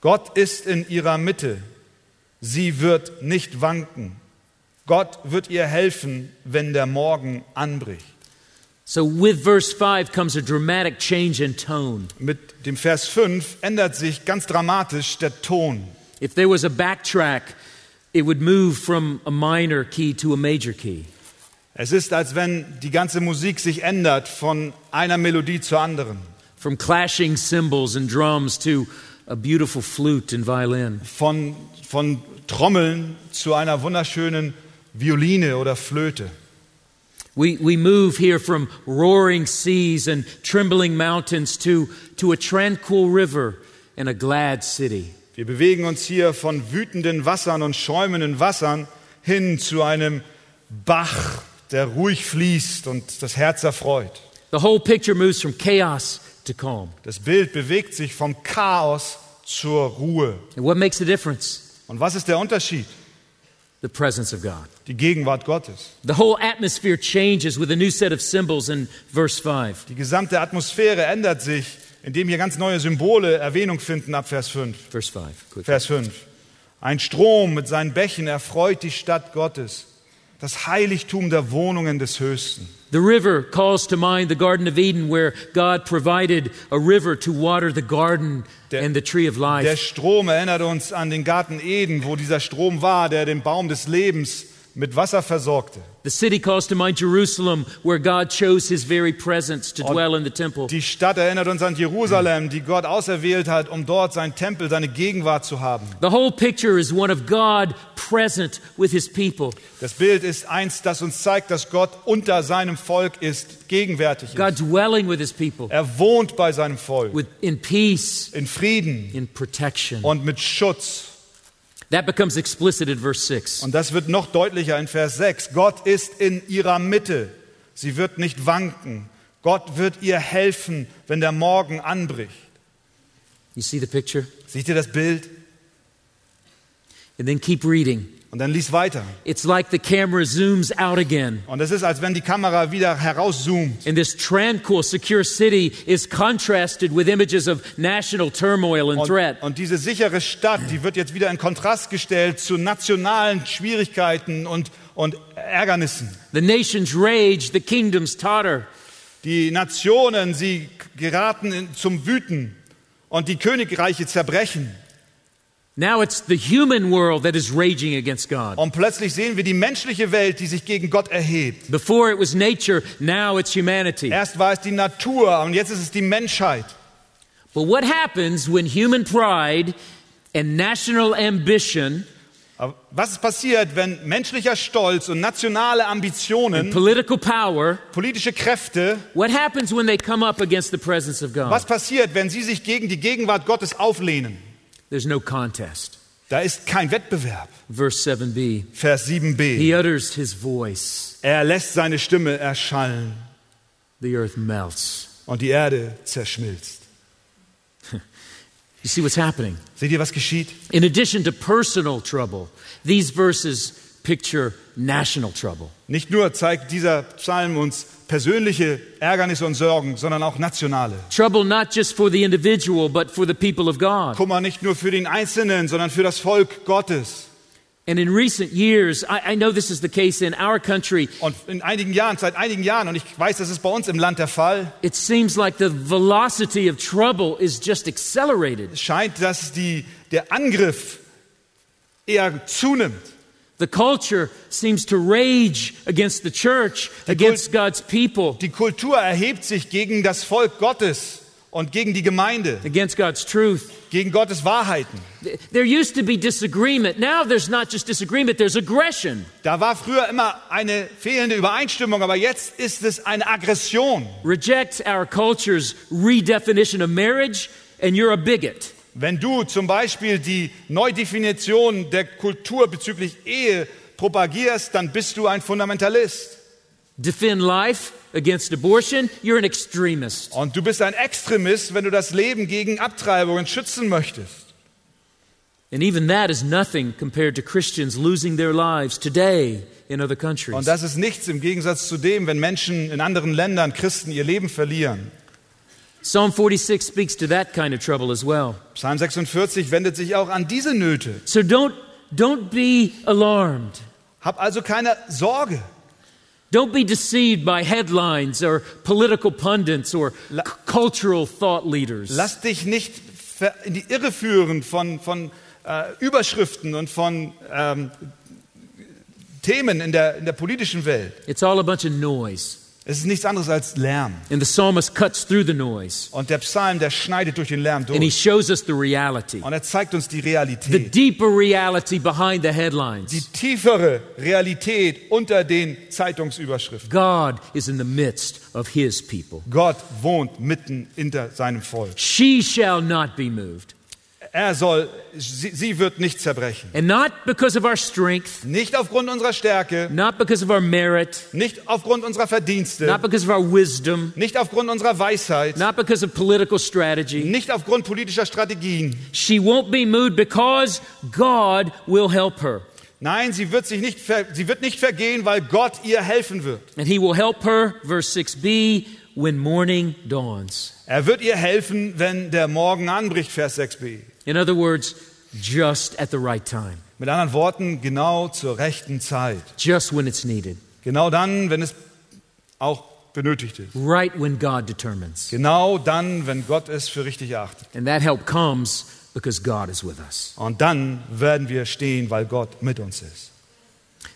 Gott ist in ihrer Mitte, sie wird nicht wanken. Gott wird ihr helfen, wenn der Morgen anbricht. So, with verse 5 comes a dramatic change in tone. Mit dem Vers 5 ändert sich ganz dramatisch der Ton. If there was a backtrack, it would move from a minor key to a major key. Es ist, als wenn die ganze Musik sich ändert von einer Melodie zur anderen. From clashing cymbals and drums to a beautiful flute and violin. Von, von Trommeln zu einer wunderschönen Violine oder Flöte. We, we move here from roaring seas and trembling mountains to, to a tranquil river and a glad city. Wir bewegen uns hier von wütenden Wassern und schäumenden Wassern hin zu einem Bach, der ruhig fließt und das Herz erfreut. The whole picture moves from chaos to calm. Das Bild bewegt sich vom Chaos zur Ruhe. And what makes the difference? Und was ist der Unterschied? The presence of God. Die Gegenwart Gottes. The whole atmosphere changes with a new set of symbols in verse 5. Die gesamte Atmosphäre ändert sich, indem hier ganz neue Symbole Erwähnung finden ab Vers 5. Verse 5. quickly. Vers 5. Ein Strom mit seinen Bächen erfreut die Stadt Gottes, das Heiligtum der Wohnungen des Höchsten. The river calls to mind the Garden of Eden, where God provided a river to water the garden Der- and the tree of Der life. Strom erinnert uns an den Garten Eden, wo dieser Strom war, der den Baum des Lebens mit Wasser versorgte. The city calls to mind Jerusalem, where God chose his very presence to dwell in the temple. Die Stadt erinnert uns an Jerusalem, die Gott auserwählt hat, um dort sein Tempel, seine Gegenwart zu haben. The whole picture is one of God present with his people, Das Bild ist eins, das uns zeigt, dass Gott unter seinem Volk ist, gegenwärtig God ist. dwelling with his people, Er wohnt bei seinem Volk with, in peace, in Frieden in protection. und mit Schutz. That becomes explicit in verse 6. Und das wird noch deutlicher in Vers 6. Gott ist in ihrer Mitte. Sie wird nicht wanken. Gott wird ihr helfen, wenn der Morgen anbricht. You see the picture? Seht ihr das Bild? And then keep reading. Und dann lies weiter. It's like the camera zooms out again. Und es ist, als wenn die Kamera wieder herauszoomt. And this tranquil, secure city is contrasted with images of national turmoil and Und, threat. und diese sichere Stadt, die wird jetzt wieder in Kontrast gestellt zu nationalen Schwierigkeiten und, und Ärgernissen. The nations rage, the kingdoms totter. Die Nationen, sie geraten in, zum Wüten und die Königreiche zerbrechen. Now it's the human world that is raging against God. Und plötzlich sehen wir die menschliche Welt, die sich gegen Gott erhebt. Before it was nature, now it's humanity. Erst war es die Natur und jetzt ist es die Menschheit. But what happens when human pride and national ambition, Aber was ist passiert, wenn menschlicher Stolz und nationale Ambitionen, political power, politische Kräfte, what happens when they come up against the presence of God? was passiert, wenn sie sich gegen die Gegenwart Gottes auflehnen? There's no contest. Da ist kein Wettbewerb. Verse 7b. Vers 7b. He utters his voice, Er lässt seine Stimme erschallen the earth melts. und die Erde zerschmilzt. You see what's happening? Seht ihr, was geschieht? In addition to personal trouble, these verses picture national trouble. Nicht nur zeigt dieser Psalm uns persönliche Ärgernisse und Sorgen, sondern auch nationale. Trouble not just for the individual, but for the people of God. Kummer nicht nur für den Einzelnen, sondern für das Volk Gottes. And in recent years, I, I know this is the case in our country, Und in einigen Jahren, seit einigen Jahren, und ich weiß, das ist bei uns im Land der Fall, it seems like the velocity of trouble is just accelerated. es scheint, dass die, der Angriff eher zunimmt. The culture seems to rage against the church, against God's people, Die Kultur erhebt sich gegen das Volk Gottes und gegen die Gemeinde, against God's truth. gegen Gottes Wahrheiten. There used to be disagreement. Now there's not just disagreement, there's aggression. Da war früher immer eine fehlende Übereinstimmung, aber jetzt ist es eine Aggression. Reject our culture's redefinition of marriage, and you're a bigot. Wenn du zum Beispiel die Neudefinition der Kultur bezüglich Ehe propagierst, dann bist du ein Fundamentalist. Defend life against abortion, you're an extremist. Und du bist ein Extremist, wenn du das Leben gegen Abtreibungen schützen möchtest. And even that is nothing compared to Christians losing their lives today in other countries. Und das ist nichts im Gegensatz zu dem, wenn Menschen in anderen Ländern, Christen, ihr Leben verlieren. Psalm 46 speaks to that kind of trouble as well. Psalm 46 wendet sich auch an diese Nöte. So don't, don't be alarmed. Hab also keine Sorge. Don't be deceived by headlines or political pundits or La- cultural thought leaders. Lass dich nicht in die Irre führen von, von äh, Überschriften und von ähm, Themen in der, in der politischen Welt. It's all a bunch of noise. Es ist nichts anderes als Lärm. And the psalmist cuts through the noise Und der Psalm, der schneidet durch den Lärm and he durch. shows us the reality, Und er zeigt uns die the Realität. deeper reality behind the Die headlines. tiefere Realität unter den Zeitungsüberschriften. God is in the midst of his people. Gott wohnt mitten hinter seinem Volk. She shall not be moved. Er soll, sie, sie wird nicht zerbrechen. And not because of our strength, Nicht aufgrund unserer Stärke, not because of our merit, nicht aufgrund unserer Verdienste, not because of our wisdom, nicht aufgrund unserer Weisheit, not because of political strategy. nicht aufgrund politischer Strategien. She won't be moved because God will help her. Nein, sie wird, sich nicht, sie wird nicht vergehen, weil Gott ihr helfen wird. And he will help her, verse 6b, when morning dawns. Er wird ihr helfen, wenn der Morgen anbricht, Vers 6b. In other words, just at the right time, Mit anderen Worten, genau zur rechten Zeit. just when it's needed, Genau dann, wenn es auch benötigt ist. right when God determines. Genau dann, wenn Gott es für richtig erachtet. And that help comes because God is with us. Und dann werden wir stehen, weil Gott mit uns ist.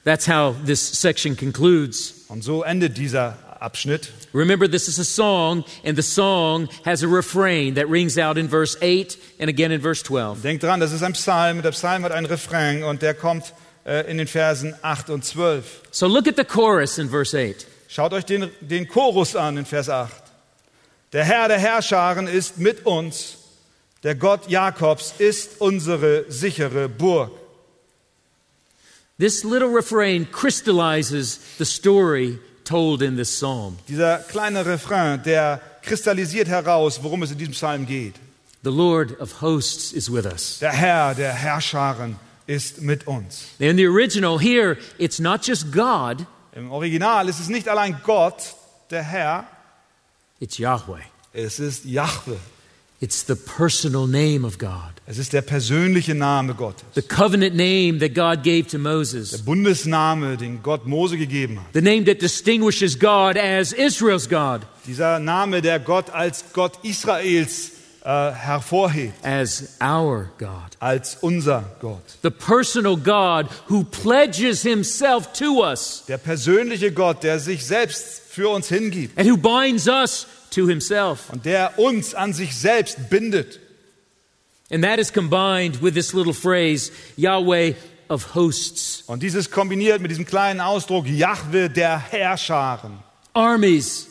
That's how this section concludes. Und so endet dieser Abschnitt. Remember, this is a song, and the song has a refrain that rings out in verse 8 and again in verse 12. Denkt dran, das ist ein Psalm. Der Psalm hat einen Refrain und der kommt äh, in den Versen 8 und 12. So look at the chorus in verse 8. Schaut euch den, den Chorus an in Vers 8. Der Herr der Herrscharen ist mit uns. Der Gott Jakobs ist unsere sichere Burg. This little refrain crystallizes the story told in this psalm. Dieser kleine Refrain, der kristallisiert heraus, worum es in diesem Psalm geht. The Lord of hosts is with us. Der Herr der Herrscharen ist mit uns. In the original, here, it's not just God, Im Original ist es nicht allein Gott, der Herr, it's Yahweh. es ist Jahwe. It's the personal name of God, Es ist der persönliche Name Gottes. the covenant name that God gave to Der Moses, Bundesname, den Gott Mose gegeben hat. the name that distinguishes God as Israel's God, Dieser Name, der Gott als Gott Israels äh, hervorhebt, as our God. als unser Gott. The personal God who pledges himself to us Der persönliche Gott, der sich selbst für uns hingibt and who binds us to himself. und der uns an sich selbst bindet. And that is combined with this little phrase, Yahweh of hosts, Und dieses kombiniert mit diesem kleinen Ausdruck Jahwe der Herrscharen. armies,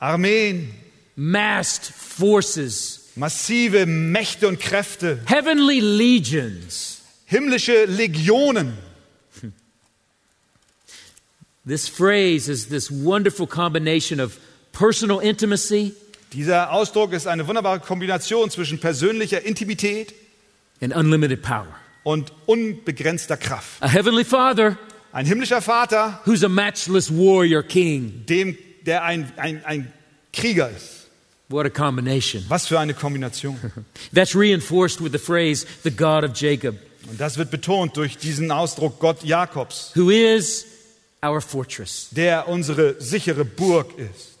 Armeen, massed forces, massive Mächte und Kräfte, heavenly legions. himmlische Legionen. This phrase is this wonderful combination of personal intimacy Dieser Ausdruck ist eine wunderbare Kombination zwischen persönlicher Intimität and unlimited power. und unbegrenzter Kraft. A heavenly Father Ein himmlischer Vater, who's a matchless warrior king. dem, der ein, ein, ein Krieger ist. What a combination. Was für eine Kombination. That's reinforced with the phrase, the God of Jacob, Und das wird betont durch diesen Ausdruck Gott Jakobs, who is our fortress. der unsere sichere Burg ist.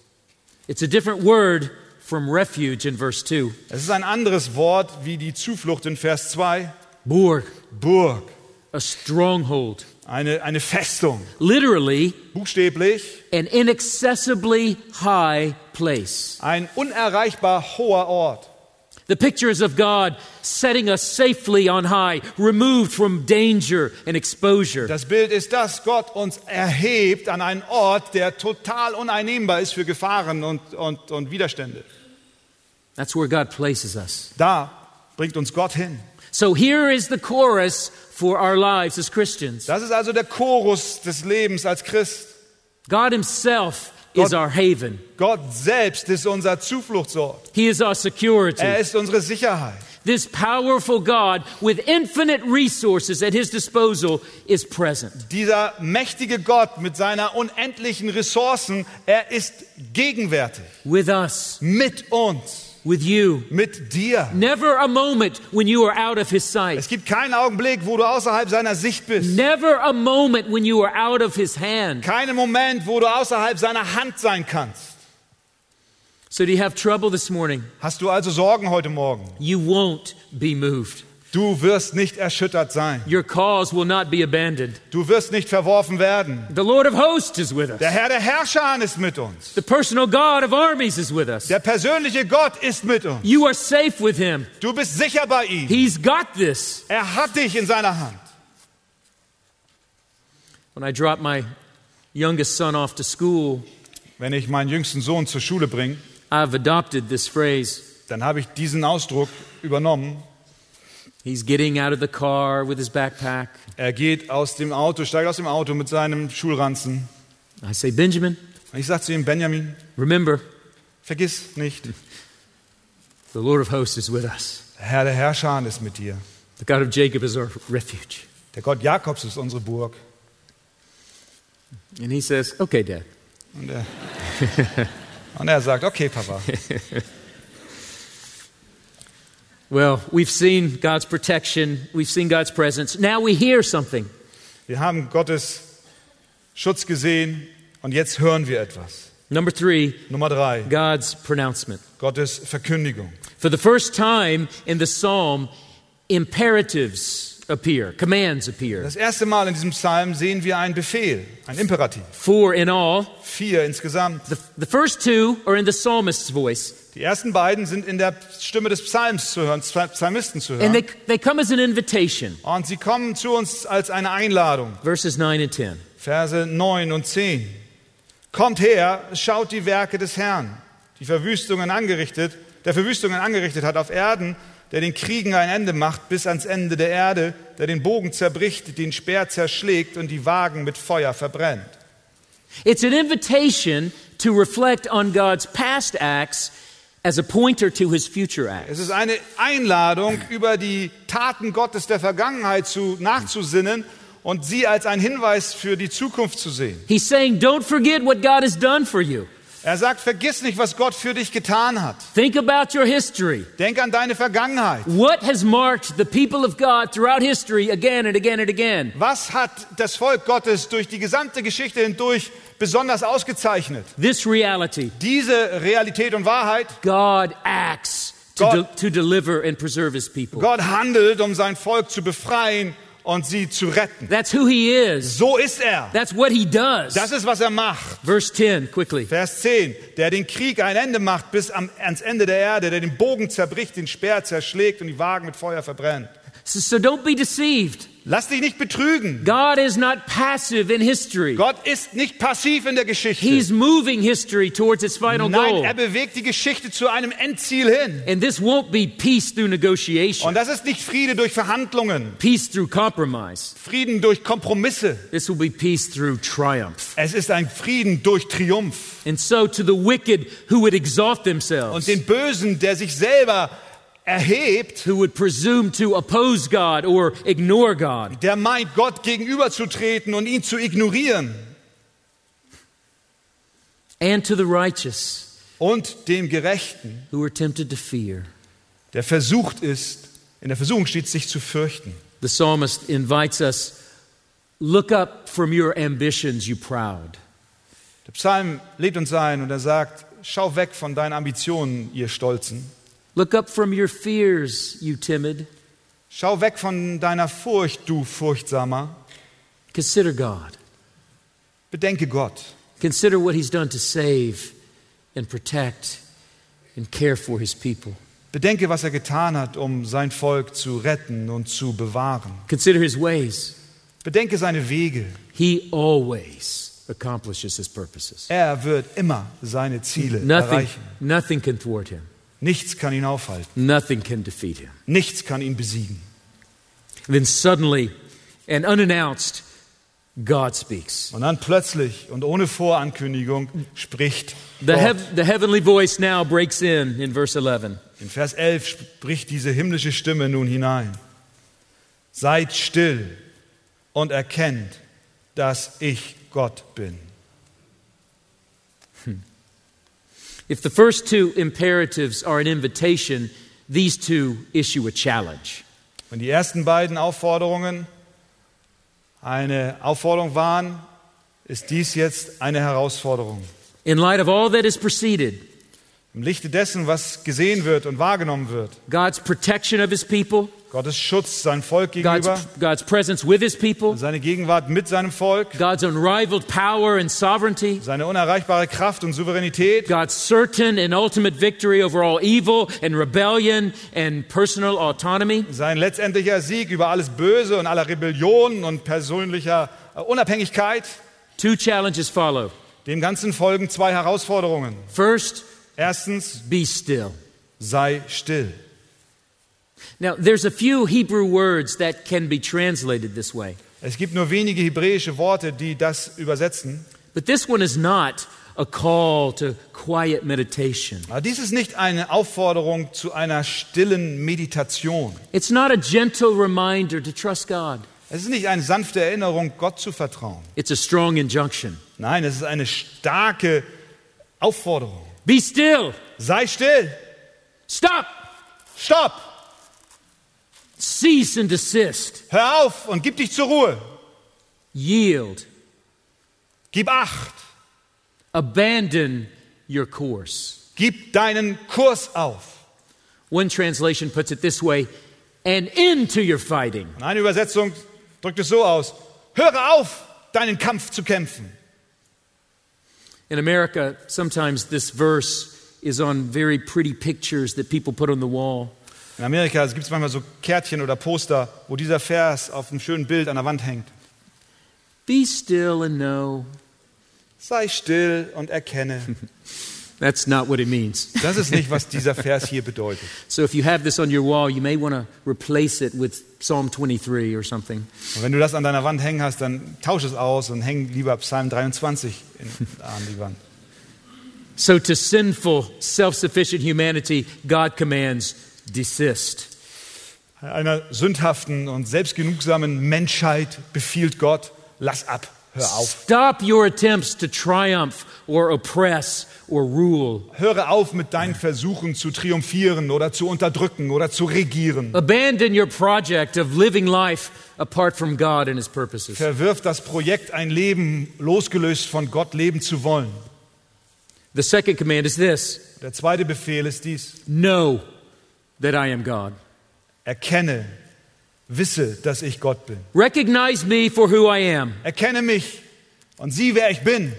It's a different word from refuge in verse 2. Es ist ein anderes Wort wie die Zuflucht in Vers 2. Burg, Burg, a stronghold. eine, eine Festung. Literally, Buchstäblich an inaccessibly high place. ein unerreichbar hoher Ort. The pictures of God setting us safely on high, removed from danger and exposure. Das Bild ist, dass Gott uns erhebt an einen Ort, der total uneinnehmbar ist für Gefahren und, und, und Widerstände. That's where God places us. Da bringt uns Gott hin. So here is the chorus for our lives as Christians Das ist also der Chorus des Lebens als Christ. God Himself is God- our haven, Gott selbst ist unser Zufluchtsort. He is our security. Er ist unsere Sicherheit. This powerful God with infinite resources at His disposal is present. Dieser mächtige Gott mit seiner unendlichen Ressourcen, er ist gegenwärtig With us, mit uns, with you. mit dir. Never a moment when you are out of His Es sight. gibt keinen Augenblick, wo du außerhalb seiner Sicht bist. Never a moment when you are out of His hand. Keinen Moment, wo du außerhalb seiner Hand sein kannst. So, do you have trouble this morning? Hast du also Sorgen heute Morgen? You won't be moved. Du wirst nicht erschüttert sein. Your cause will not be abandoned. Du wirst nicht verworfen werden. The Lord of hosts is with us. Der Herr der Herrscher ist mit uns. The personal God of armies is with us. Der persönliche Gott ist mit uns. You are safe with him. Du bist sicher bei ihm. He's got this. Er hat dich in seiner Hand. When I drop my youngest son off to school, Wenn ich meinen jüngsten Sohn zur Schule bringe, I've adopted this phrase. dann habe ich diesen Ausdruck übernommen. He's getting out of the car with his backpack. Er geht aus dem Auto, steigt aus dem Auto mit seinem Schulranzen. I say, Benjamin, Und ich sage zu ihm, Benjamin, remember, vergiss nicht, the Lord of hosts is with us. der Herr der Herrscher ist mit dir. The God of Jacob is our refuge. Der Gott Jakobs ist unsere Burg. And he says, okay, Dad. Und er, und er sagt, okay, Papa. Well, we've seen God's protection, we've seen God's presence. Now we hear something. Wir haben Gottes Schutz gesehen und jetzt hören wir etwas. Number three, Nummer drei, God's pronouncement. Gottes Verkündigung. For the first time in the psalm, imperatives appear, commands appear. Das erste Mal in diesem Psalm sehen wir einen Befehl, ein Imperativ. Four in all. Vier insgesamt. The, the first two are in the psalmist's voice, Die ersten beiden sind in der Stimme des Psalms zu hören, Psa- Psalmisten zu and hören. they, they come as an invitation. Und sie kommen zu uns als eine Einladung. Verses 9 and 10. Verse 9 und 10. Kommt her, schaut die Werke des Herrn, die Verwüstungen angerichtet, der Verwüstungen angerichtet hat auf Erden, der den Kriegen ein Ende macht bis ans Ende der Erde, der den Bogen zerbricht, den Speer zerschlägt und die Wagen mit Feuer verbrennt. It's an invitation to reflect on God's past acts as a pointer to his future acts. Es ist eine Einladung, über die Taten Gottes der Vergangenheit zu, nachzusinnen und sie als einen Hinweis für die Zukunft zu sehen. He's saying, Don't forget what God has done for you. Er sagt, vergiss nicht, was Gott für dich getan hat. Think about your history. Denk an deine Vergangenheit. What has marked the people of God throughout history again and again and again? Was hat das Volk Gottes durch die gesamte Geschichte hindurch besonders ausgezeichnet? This reality Diese Realität und Wahrheit. God acts to, de- to deliver and preserve his people. Gott handelt, um sein Volk zu befreien und sie zu retten. That's who he is. So ist er. That's what he does. Das ist, was er macht. Verse 10, quickly. Vers 10. Der den Krieg ein Ende macht bis am, ans Ende der Erde, der den Bogen zerbricht, den Speer zerschlägt und die Wagen mit Feuer verbrennt. So, so don't be deceived. Lass dich nicht betrügen. God is not passive in history. Gott ist nicht passiv in der Geschichte. He's moving history towards its final Nein, goal. er bewegt die Geschichte zu einem Endziel hin. And this won't be peace through negotiation, Und das ist nicht Friede durch Verhandlungen, peace through compromise. Frieden durch Kompromisse. This will be peace through triumph. Es ist ein Frieden durch Triumph. And so, to the wicked who would exalt themselves, Und den Bösen, der sich selber erhebt, who would presume to oppose God or ignore God, der meint, Gott gegenüberzutreten und ihn zu ignorieren. and to the righteous Und dem Gerechten, who are tempted to fear. der versucht ist, in der Versuchung steht, sich zu fürchten. The psalmist invites us look up from your ambitions, you proud. Der Psalm lädt uns ein und er sagt, schau weg von deinen Ambitionen, ihr Stolzen. Look up from your fears, you timid. Schau weg von deiner Furcht, du Furchtsamer. Consider God. Bedenke Gott. Consider what He's done to save and protect and care for His people. Bedenke, was er getan hat, um sein Volk zu retten und zu bewahren. Consider His ways. Bedenke seine Wege. He always accomplishes His purposes. Er wird immer seine Ziele Nothing, erreichen. nothing can thwart Him, Nichts kann ihn aufhalten. nothing can defeat Him. Nichts kann ihn besiegen. And then suddenly and unannounced, God speaks. Und dann plötzlich und ohne Vorankündigung spricht The, Gott. heav- the heavenly voice now breaks in in verse 11. In Vers 11 spricht diese himmlische Stimme nun hinein. Seid still und erkennt, dass ich Gott bin. If the first two imperatives are an invitation, these two issue a challenge. Wenn die ersten beiden Aufforderungen eine Aufforderung waren, ist dies jetzt eine Herausforderung. In light of all that has preceded, Im Lichte dessen, was gesehen wird und wahrgenommen wird, God's protection of his people, Gottes Schutz sein Volk God's, gegenüber, God's presence with his people, seine Gegenwart mit seinem Volk, God's unrivaled power and sovereignty, seine unerreichbare Kraft und Souveränität, God's certain and ultimate victory over all evil and rebellion and personal autonomy. sein letztendlicher Sieg über alles Böse und aller Rebellion und persönlicher äh, Unabhängigkeit. Two challenges follow. Dem Ganzen folgen zwei Herausforderungen. First, Erstens, be still. sei still. Now, there's a few Hebrew words that can be translated this way, Es gibt nur wenige hebräische Worte, die das übersetzen. but this one is not a call to quiet meditation. Aber dies ist nicht eine Aufforderung zu einer stillen Meditation. It's not a gentle reminder to trust God. Es ist nicht eine sanfte Erinnerung, Gott zu vertrauen. It's a strong injunction. Nein, es ist eine starke Aufforderung. Be still. Sei still. Stop. Stopp. Cease and desist. Hör auf und gib dich zur Ruhe. Yield. Gib Acht. Abandon your course. Gib deinen Kurs auf. One translation puts it this way an end to your fighting. Und eine Übersetzung drückt es so aus. Höre auf, deinen Kampf zu kämpfen. In America, sometimes this verse is on very pretty pictures that people put on the wall. In Amerika gibt es manchmal so Kärtchen oder Poster, wo dieser Vers auf einem schönen Bild an der Wand hängt. Be still and know. Sei still und erkenne. That's not what it means. Das ist nicht, was dieser Vers hier bedeutet. So if you have this on your wall, you may want to replace it with Psalm 23 or something. Und wenn du das an deiner Wand hängen hast, dann tausch es aus und häng lieber Psalm 23 in, an die Wand. So to sinful, self sufficient humanity, God commands desist. Einer sündhaften und selbstgenugsamen Menschheit befiehlt Gott, lass ab, hör auf. Stop your attempts to triumph or oppress or rule. Höre auf mit deinen Versuchen zu triumphieren oder zu unterdrücken oder zu regieren. Abandon your project of living life apart from God and His purposes. Verwirf das Projekt, ein Leben losgelöst von Gott leben zu wollen. The second command is this Der zweite Befehl ist dies. Know that I am God. Erkenne, wisse, dass ich Gott bin. Recognize me for who I am. Erkenne mich und sieh, wer ich bin.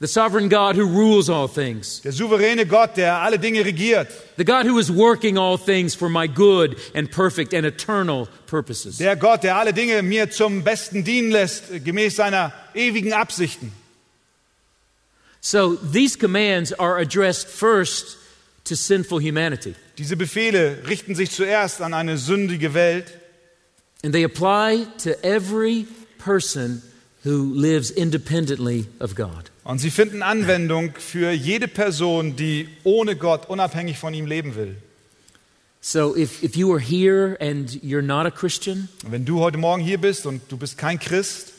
The sovereign God who rules all things. Der souveräne Gott, der alle Dinge regiert. The God who is working all things for my good and perfect and eternal purposes. Der Gott, der alle Dinge mir zum Besten dienen lässt, gemäß seiner ewigen Absichten. So these commands are addressed first to sinful humanity. Diese Befehle richten sich zuerst an eine sündige Welt And they apply to every person who lives independently of God. und sie finden Anwendung für jede Person, die ohne Gott unabhängig von ihm leben will. So if, if you are here and you're not a Christian, wenn du heute Morgen hier bist und du bist kein Christ,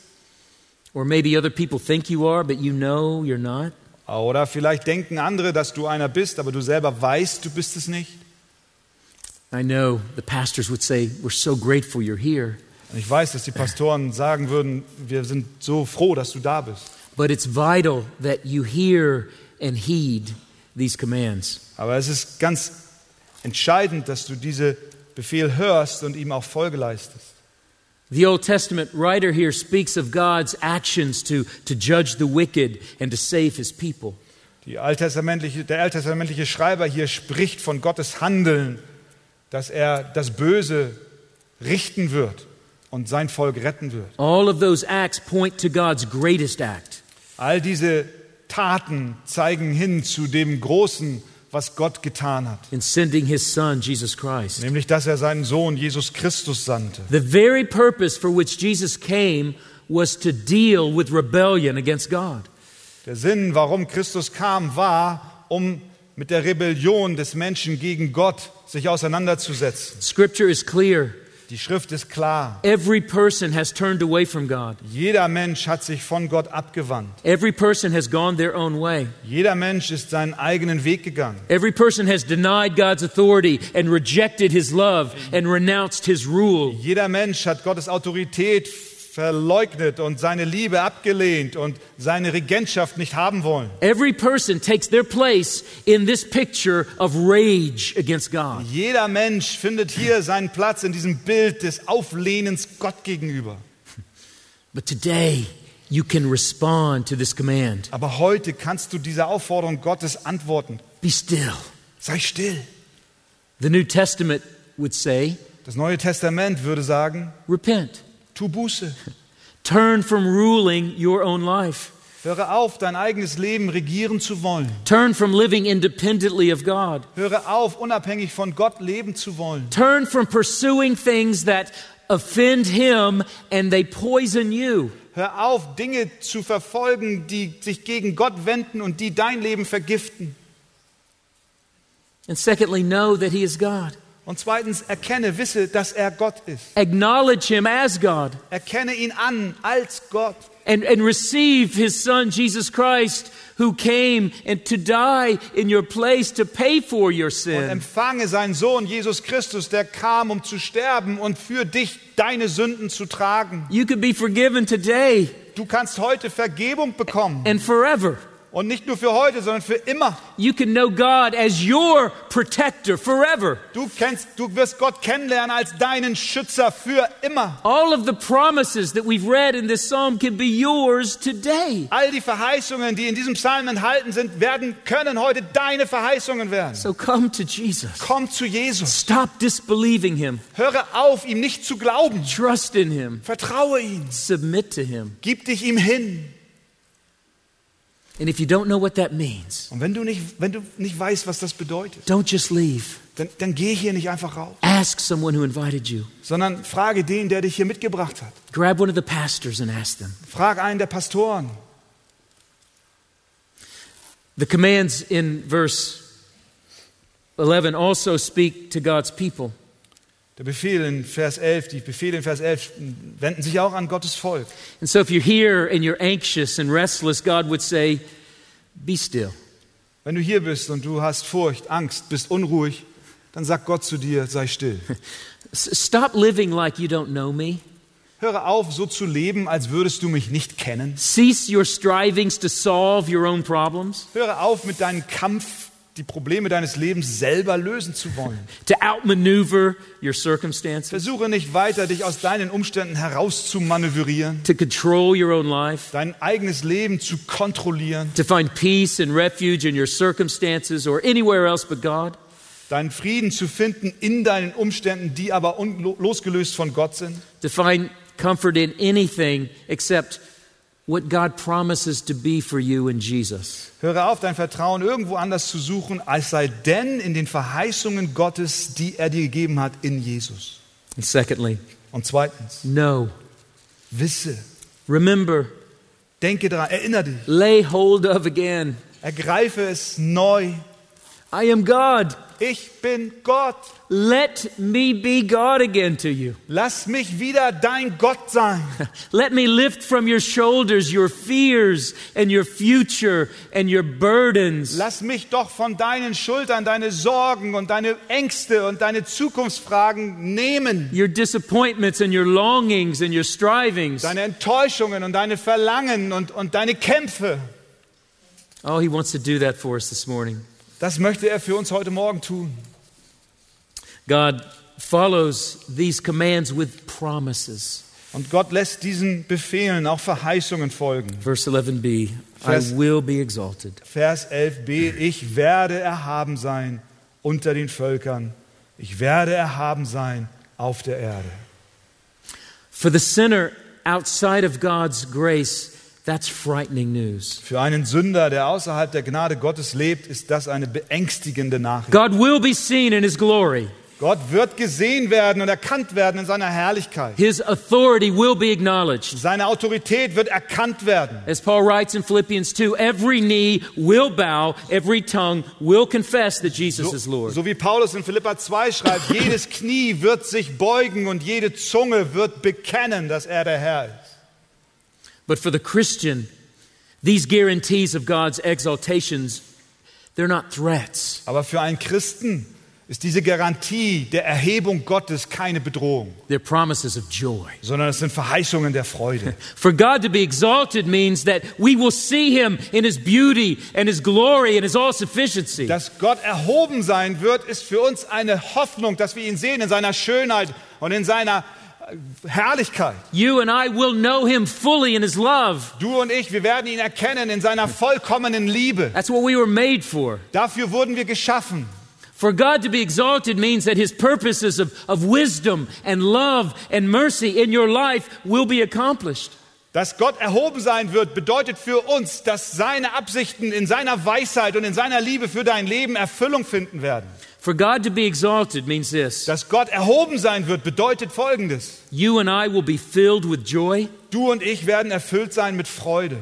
or maybe other people think you are, but you know you're not, oder vielleicht denken andere, dass du einer bist, aber du selber weißt, du bist es nicht. I know the pastors would say, We're so grateful you're here. Und ich weiß, dass die Pastoren sagen würden, wir sind so froh, dass du da bist. But it's vital that you hear and heed these commands. Aber es ist ganz entscheidend, dass du diese Befehl hörst und ihm auch Folge leistest. The Old Testament writer here speaks of God's actions to, to judge the wicked and to save his people. Die alttestamentliche, der alttestamentliche Schreiber hier spricht von Gottes Handeln, dass er das Böse richten wird und sein Volk retten wird. All of those acts point to God's greatest act. All diese Taten zeigen hin zu dem Großen, was Gott getan hat, in sending his son, Jesus Christ. nämlich dass er seinen Sohn Jesus Christus sandte. The very purpose for which Jesus came was to deal with rebellion against God. Der Sinn, warum Christus kam, war, um mit der Rebellion des Menschen gegen Gott sich auseinanderzusetzen. Scripture is clear. Die Schrift ist klar. Every person has turned away from God. Jeder Mensch hat sich von Gott abgewandt. Every person has gone their own way. Jeder Mensch ist seinen eigenen Weg gegangen. Every person has denied God's authority and rejected his love and renounced his rule. Jeder Mensch hat Gottes Autorität verleugnet und seine Liebe abgelehnt und seine Regentschaft nicht haben wollen. Every person takes their place in this picture of rage against God. Jeder Mensch findet hier seinen Platz in diesem Bild des Auflehnens Gott gegenüber. But today, you can respond to this command Aber heute kannst du dieser Aufforderung Gottes antworten. be still. Sei still. The New Testament would say, Das Neue Testament würde sagen, repent. Tu Buße. Turn from ruling your own life. Höre auf, dein eigenes Leben regieren zu wollen. Turn from living independently of God. Höre auf, unabhängig von Gott leben zu wollen. Turn from pursuing things that offend Him and they poison you. Hör auf, Dinge zu verfolgen, die sich gegen Gott wenden und die dein Leben vergiften. And secondly, know that He is God. Und zweitens, erkenne, wisse, dass er Gott ist. Acknowledge Him as God Erkenne ihn an als Gott and, and receive His Son, Jesus Christ, who came and to die in your place to pay for your und sin. empfange seinen Sohn Jesus Christus, der kam, um zu sterben und für dich deine Sünden zu tragen. You could be forgiven today Du kannst heute Vergebung bekommen and forever. Und nicht nur für heute, sondern für immer. You can know God as your protector forever. Du kennst, du wirst Gott kennenlernen als deinen Schützer für immer. All of the promises that we've read in this psalm can be yours today. All die Verheißungen, die in diesem Psalm enthalten sind, werden können heute deine Verheißungen werden. So come to Jesus. Komm zu Jesus. Stop disbelieving him. Höre auf, ihm nicht zu glauben. Trust in him. Vertraue ihm. Submit to him. Gib dich ihm hin. And if you don't know what that means, Und wenn du nicht, wenn du nicht weißt, was das bedeutet, don't just leave. dann, dann geh hier nicht einfach raus, Ask someone who invited you. sondern frage den, der dich hier mitgebracht hat. Grab one of the pastors and ask them. Frag einen der Pastoren. The commands in verse 11 also speak to God's people. Der Befehl in Vers 11, die Befehle in Vers 11 wenden sich auch an Gottes Volk. And so if you're here and you're anxious and restless, God would say, Be still. Wenn du hier bist und du hast Furcht, Angst, bist unruhig, dann sagt Gott zu dir, sei still. Stop living like you don't know me. Höre auf, so zu leben, als würdest du mich nicht kennen. Cease your strivings to solve your own problems. Höre auf mit deinem Kampf die Probleme deines Lebens selber lösen zu wollen. to outmaneuver your circumstances, Versuche nicht weiter, dich aus deinen Umständen herauszumanövrieren, to control your own life, dein eigenes Leben zu kontrollieren, to find peace and refuge in your circumstances or anywhere else but God. deinen Frieden zu finden in deinen Umständen, die aber losgelöst von Gott sind. to find comfort in anything except what God promises to be for you in Jesus. Höre auf, dein Vertrauen irgendwo anders zu suchen, als sei denn in den Verheißungen Gottes, die er dir gegeben hat in Jesus. And secondly, Und zweitens, know, wisse, remember, denke daran, erinnere dich, lay hold of again. ergreife es neu. I am God. Ich bin Gott. Let me be God again to you. Lass mich wieder dein Gott sein. Let me lift from your shoulders your fears and your future and your burdens. Lass mich doch von deinen Schultern deine Sorgen und deine Ängste und deine Zukunftsfragen nehmen. Your disappointments and your longings and your strivings. Deine Enttäuschungen und deine Verlangen und, und deine Kämpfe. Oh, He wants to do that for us this morning. Das möchte er für uns heute Morgen tun. God follows these commands with promises. Und Gott lässt diesen Befehlen auch Verheißungen folgen. Verse 11b I Vers- will be exalted. Vers 11b, ich werde erhaben sein unter den Völkern. Ich werde erhaben sein auf der Erde. For the sinner outside of God's grace, that's frightening news. Für einen Sünder, der außerhalb der Gnade Gottes lebt, ist das eine beängstigende Nachricht. God will be seen in His glory. Gott wird gesehen werden und erkannt werden in seiner Herrlichkeit. His authority will be acknowledged. Seine Autorität wird erkannt werden. As Paul writes in Philippians 2, every knee will bow, every tongue will confess that Jesus is So, Lord. so wie Paulus in Philippa 2 schreibt, jedes Knie wird sich beugen und jede Zunge wird bekennen, dass er der Herr ist. But for the Christian, these guarantees of God's exaltations, they're not threats. Aber für einen Christen ist diese Garantie der Erhebung Gottes keine Bedrohung, They're promises of joy. sondern es sind Verheißungen der Freude. For God to be exalted means that we will see Him in His beauty and His glory and His all sufficiency. Dass Gott erhoben sein wird, ist für uns eine Hoffnung, dass wir ihn sehen in seiner Schönheit und in seiner Herrlichkeit. You and I will know Him fully in His love. Du und ich, wir werden ihn erkennen in seiner vollkommenen Liebe. That's what we were made for. Dafür wurden wir geschaffen. For God to be exalted means that His purposes of, of wisdom and love and mercy in your life will be accomplished. Dass Gott erhoben sein wird, bedeutet für uns, dass seine Absichten in seiner Weisheit und in seiner Liebe für dein Leben Erfüllung finden werden. For God to be exalted means this Dass Gott erhoben sein wird, bedeutet Folgendes. you and I will be filled with joy Du und ich werden erfüllt sein mit Freude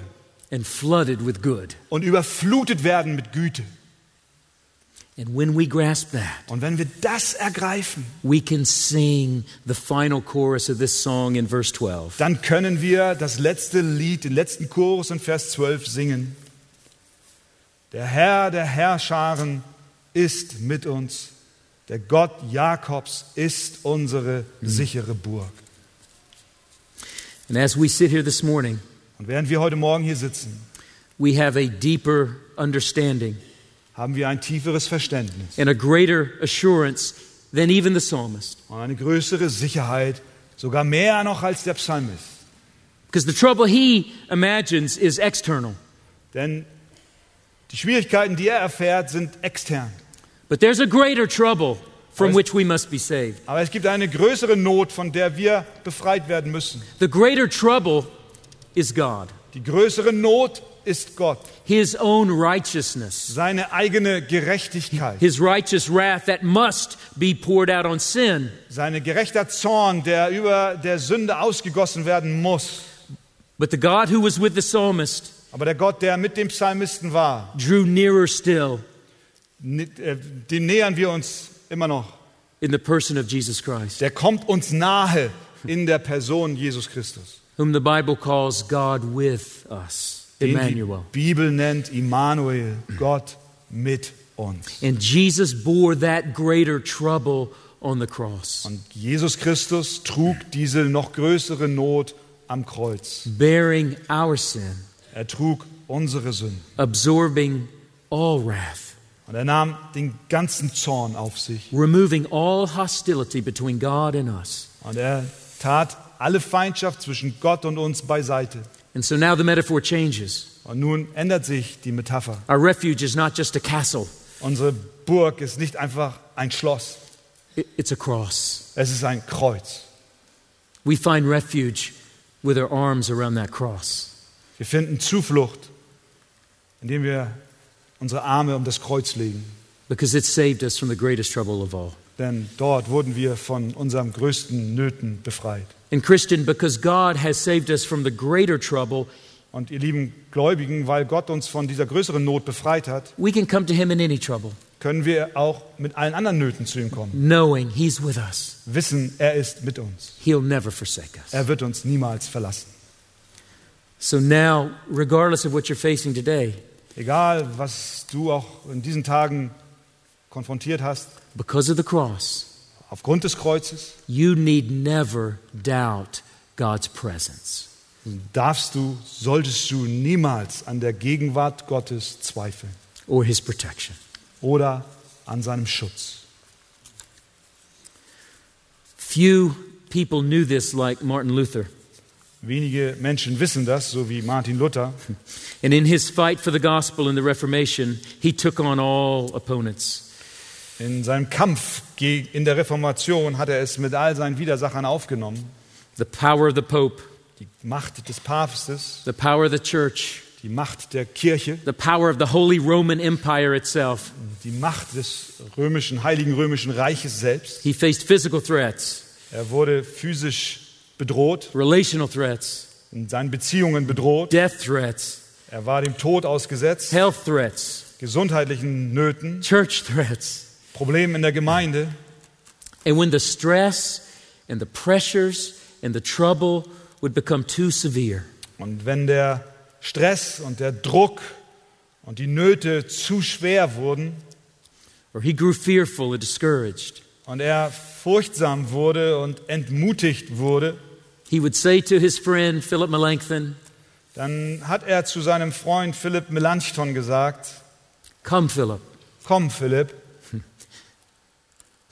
and flooded with good. und überflutet werden mit Güte. And when we grasp that, Und wenn wir das ergreifen, we can sing the final chorus of this song in verse 12. dann können wir das letzte Lied, den letzten Chorus in Vers 12 singen. Der Herr der Herrscharen ist mit uns. Der Gott Jakobs ist unsere sichere Burg. And as we sit here this morning, Und während wir heute Morgen hier sitzen, we have a deeper understanding haben wir ein tieferes Verständnis and a greater assurance than even the psalmist. und eine größere Sicherheit, sogar mehr noch als der Psalmist. Because the trouble he imagines is external. Denn die Schwierigkeiten, die er erfährt, sind extern. But there's a greater trouble from which we must be saved. Aber es gibt eine größere Not, von der wir befreit werden müssen. The greater trouble is God, Die größere Not ist Gott, his own righteousness, seine eigene Gerechtigkeit, his righteous wrath that must be poured out on sin. sein gerechter Zorn, der über der Sünde ausgegossen werden muss. But the God who was with the psalmist Aber der Gott, der mit dem Psalmisten war, drew nearer still äh, den nähern wir uns immer noch. in the person of Jesus Christ, Der kommt uns nahe in der Person Jesus Christus. whom the Bible calls God with us, Den die Emmanuel. Bibel nennt Immanuel, Gott mit uns. And Jesus bore that greater trouble on the cross, Und Jesus Christus trug diese noch größere Not am Kreuz. bearing our sin, Er trug unsere Sünden. absorbing all wrath. Und er nahm den ganzen Zorn auf sich. removing all hostility between God and us. Und er tat alle Feindschaft zwischen Gott und uns beiseite. And so now the metaphor changes. Und nun ändert sich die Metapher. Our refuge is not just a castle, Unsere Burg ist nicht einfach ein Schloss, it's a cross. es ist ein Kreuz. We find refuge with our arms around that cross. Wir finden Zuflucht, indem wir unsere Arme um das Kreuz legen. because it saved us from the greatest trouble of all. Denn dort wurden wir von unserem größten Nöten befreit. And Christian, because God has saved us from the greater trouble, Und ihr lieben Gläubigen, weil Gott uns von dieser größeren Not befreit hat, we can come to Him in any trouble, können wir auch mit allen anderen Nöten zu ihm kommen. knowing He's with us. Wissen, er ist mit uns. He'll never forsake us. Er wird uns niemals verlassen. So now, regardless of what you're facing today, Egal, was du auch in diesen Tagen konfrontiert hast, because of the cross, aufgrund des Kreuzes, you need never doubt God's presence. darfst du, solltest du niemals an der Gegenwart Gottes zweifeln or his protection. oder an seinem Schutz. Few people knew this like Martin Luther. Wenige Menschen wissen das, so wie Martin Luther. And in his fight for the gospel in the Reformation, he took on all opponents. In seinem Kampf in der Reformation hat er es mit all seinen Widersachern aufgenommen. The power of the Pope, Die Macht des Papstes, the power of the church, die Macht der Kirche, the power of the Holy Roman Empire itself. die Macht des römischen, heiligen römischen Reiches selbst. He faced physical threats, Er wurde physisch bedroht, relational threats, in seinen Beziehungen bedroht. death threats, Er war dem Tod ausgesetzt, health threats, gesundheitlichen Nöten, church threats. Problemen in der Gemeinde. And when the stress and the pressures and the trouble would become too severe, Und wenn der Stress und der Druck und die Nöte zu schwer wurden. Or he grew fearful or discouraged, und er furchtsam wurde und entmutigt wurde, he would say to his friend Philip Melanchthon, dann hat er zu seinem Freund Philipp Melanchthon gesagt, Come, Philip, komm Philipp,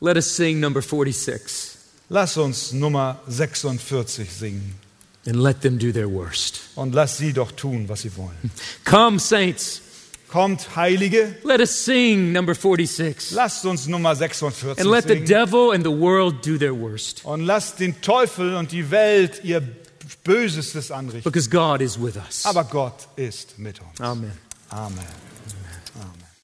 let us sing number 46 lass uns Nummer 46 singen. And let them do their worst. und lass sie doch tun, was sie wollen. Come, saints, Kommt Heilige, let us sing number 46 lasst uns Nummer 46 and let the devil and the world do their worst und lasst den Teufel und die Welt ihr Bösestes anrichten. because God is with us. Aber Gott ist mit uns. Amen. Amen.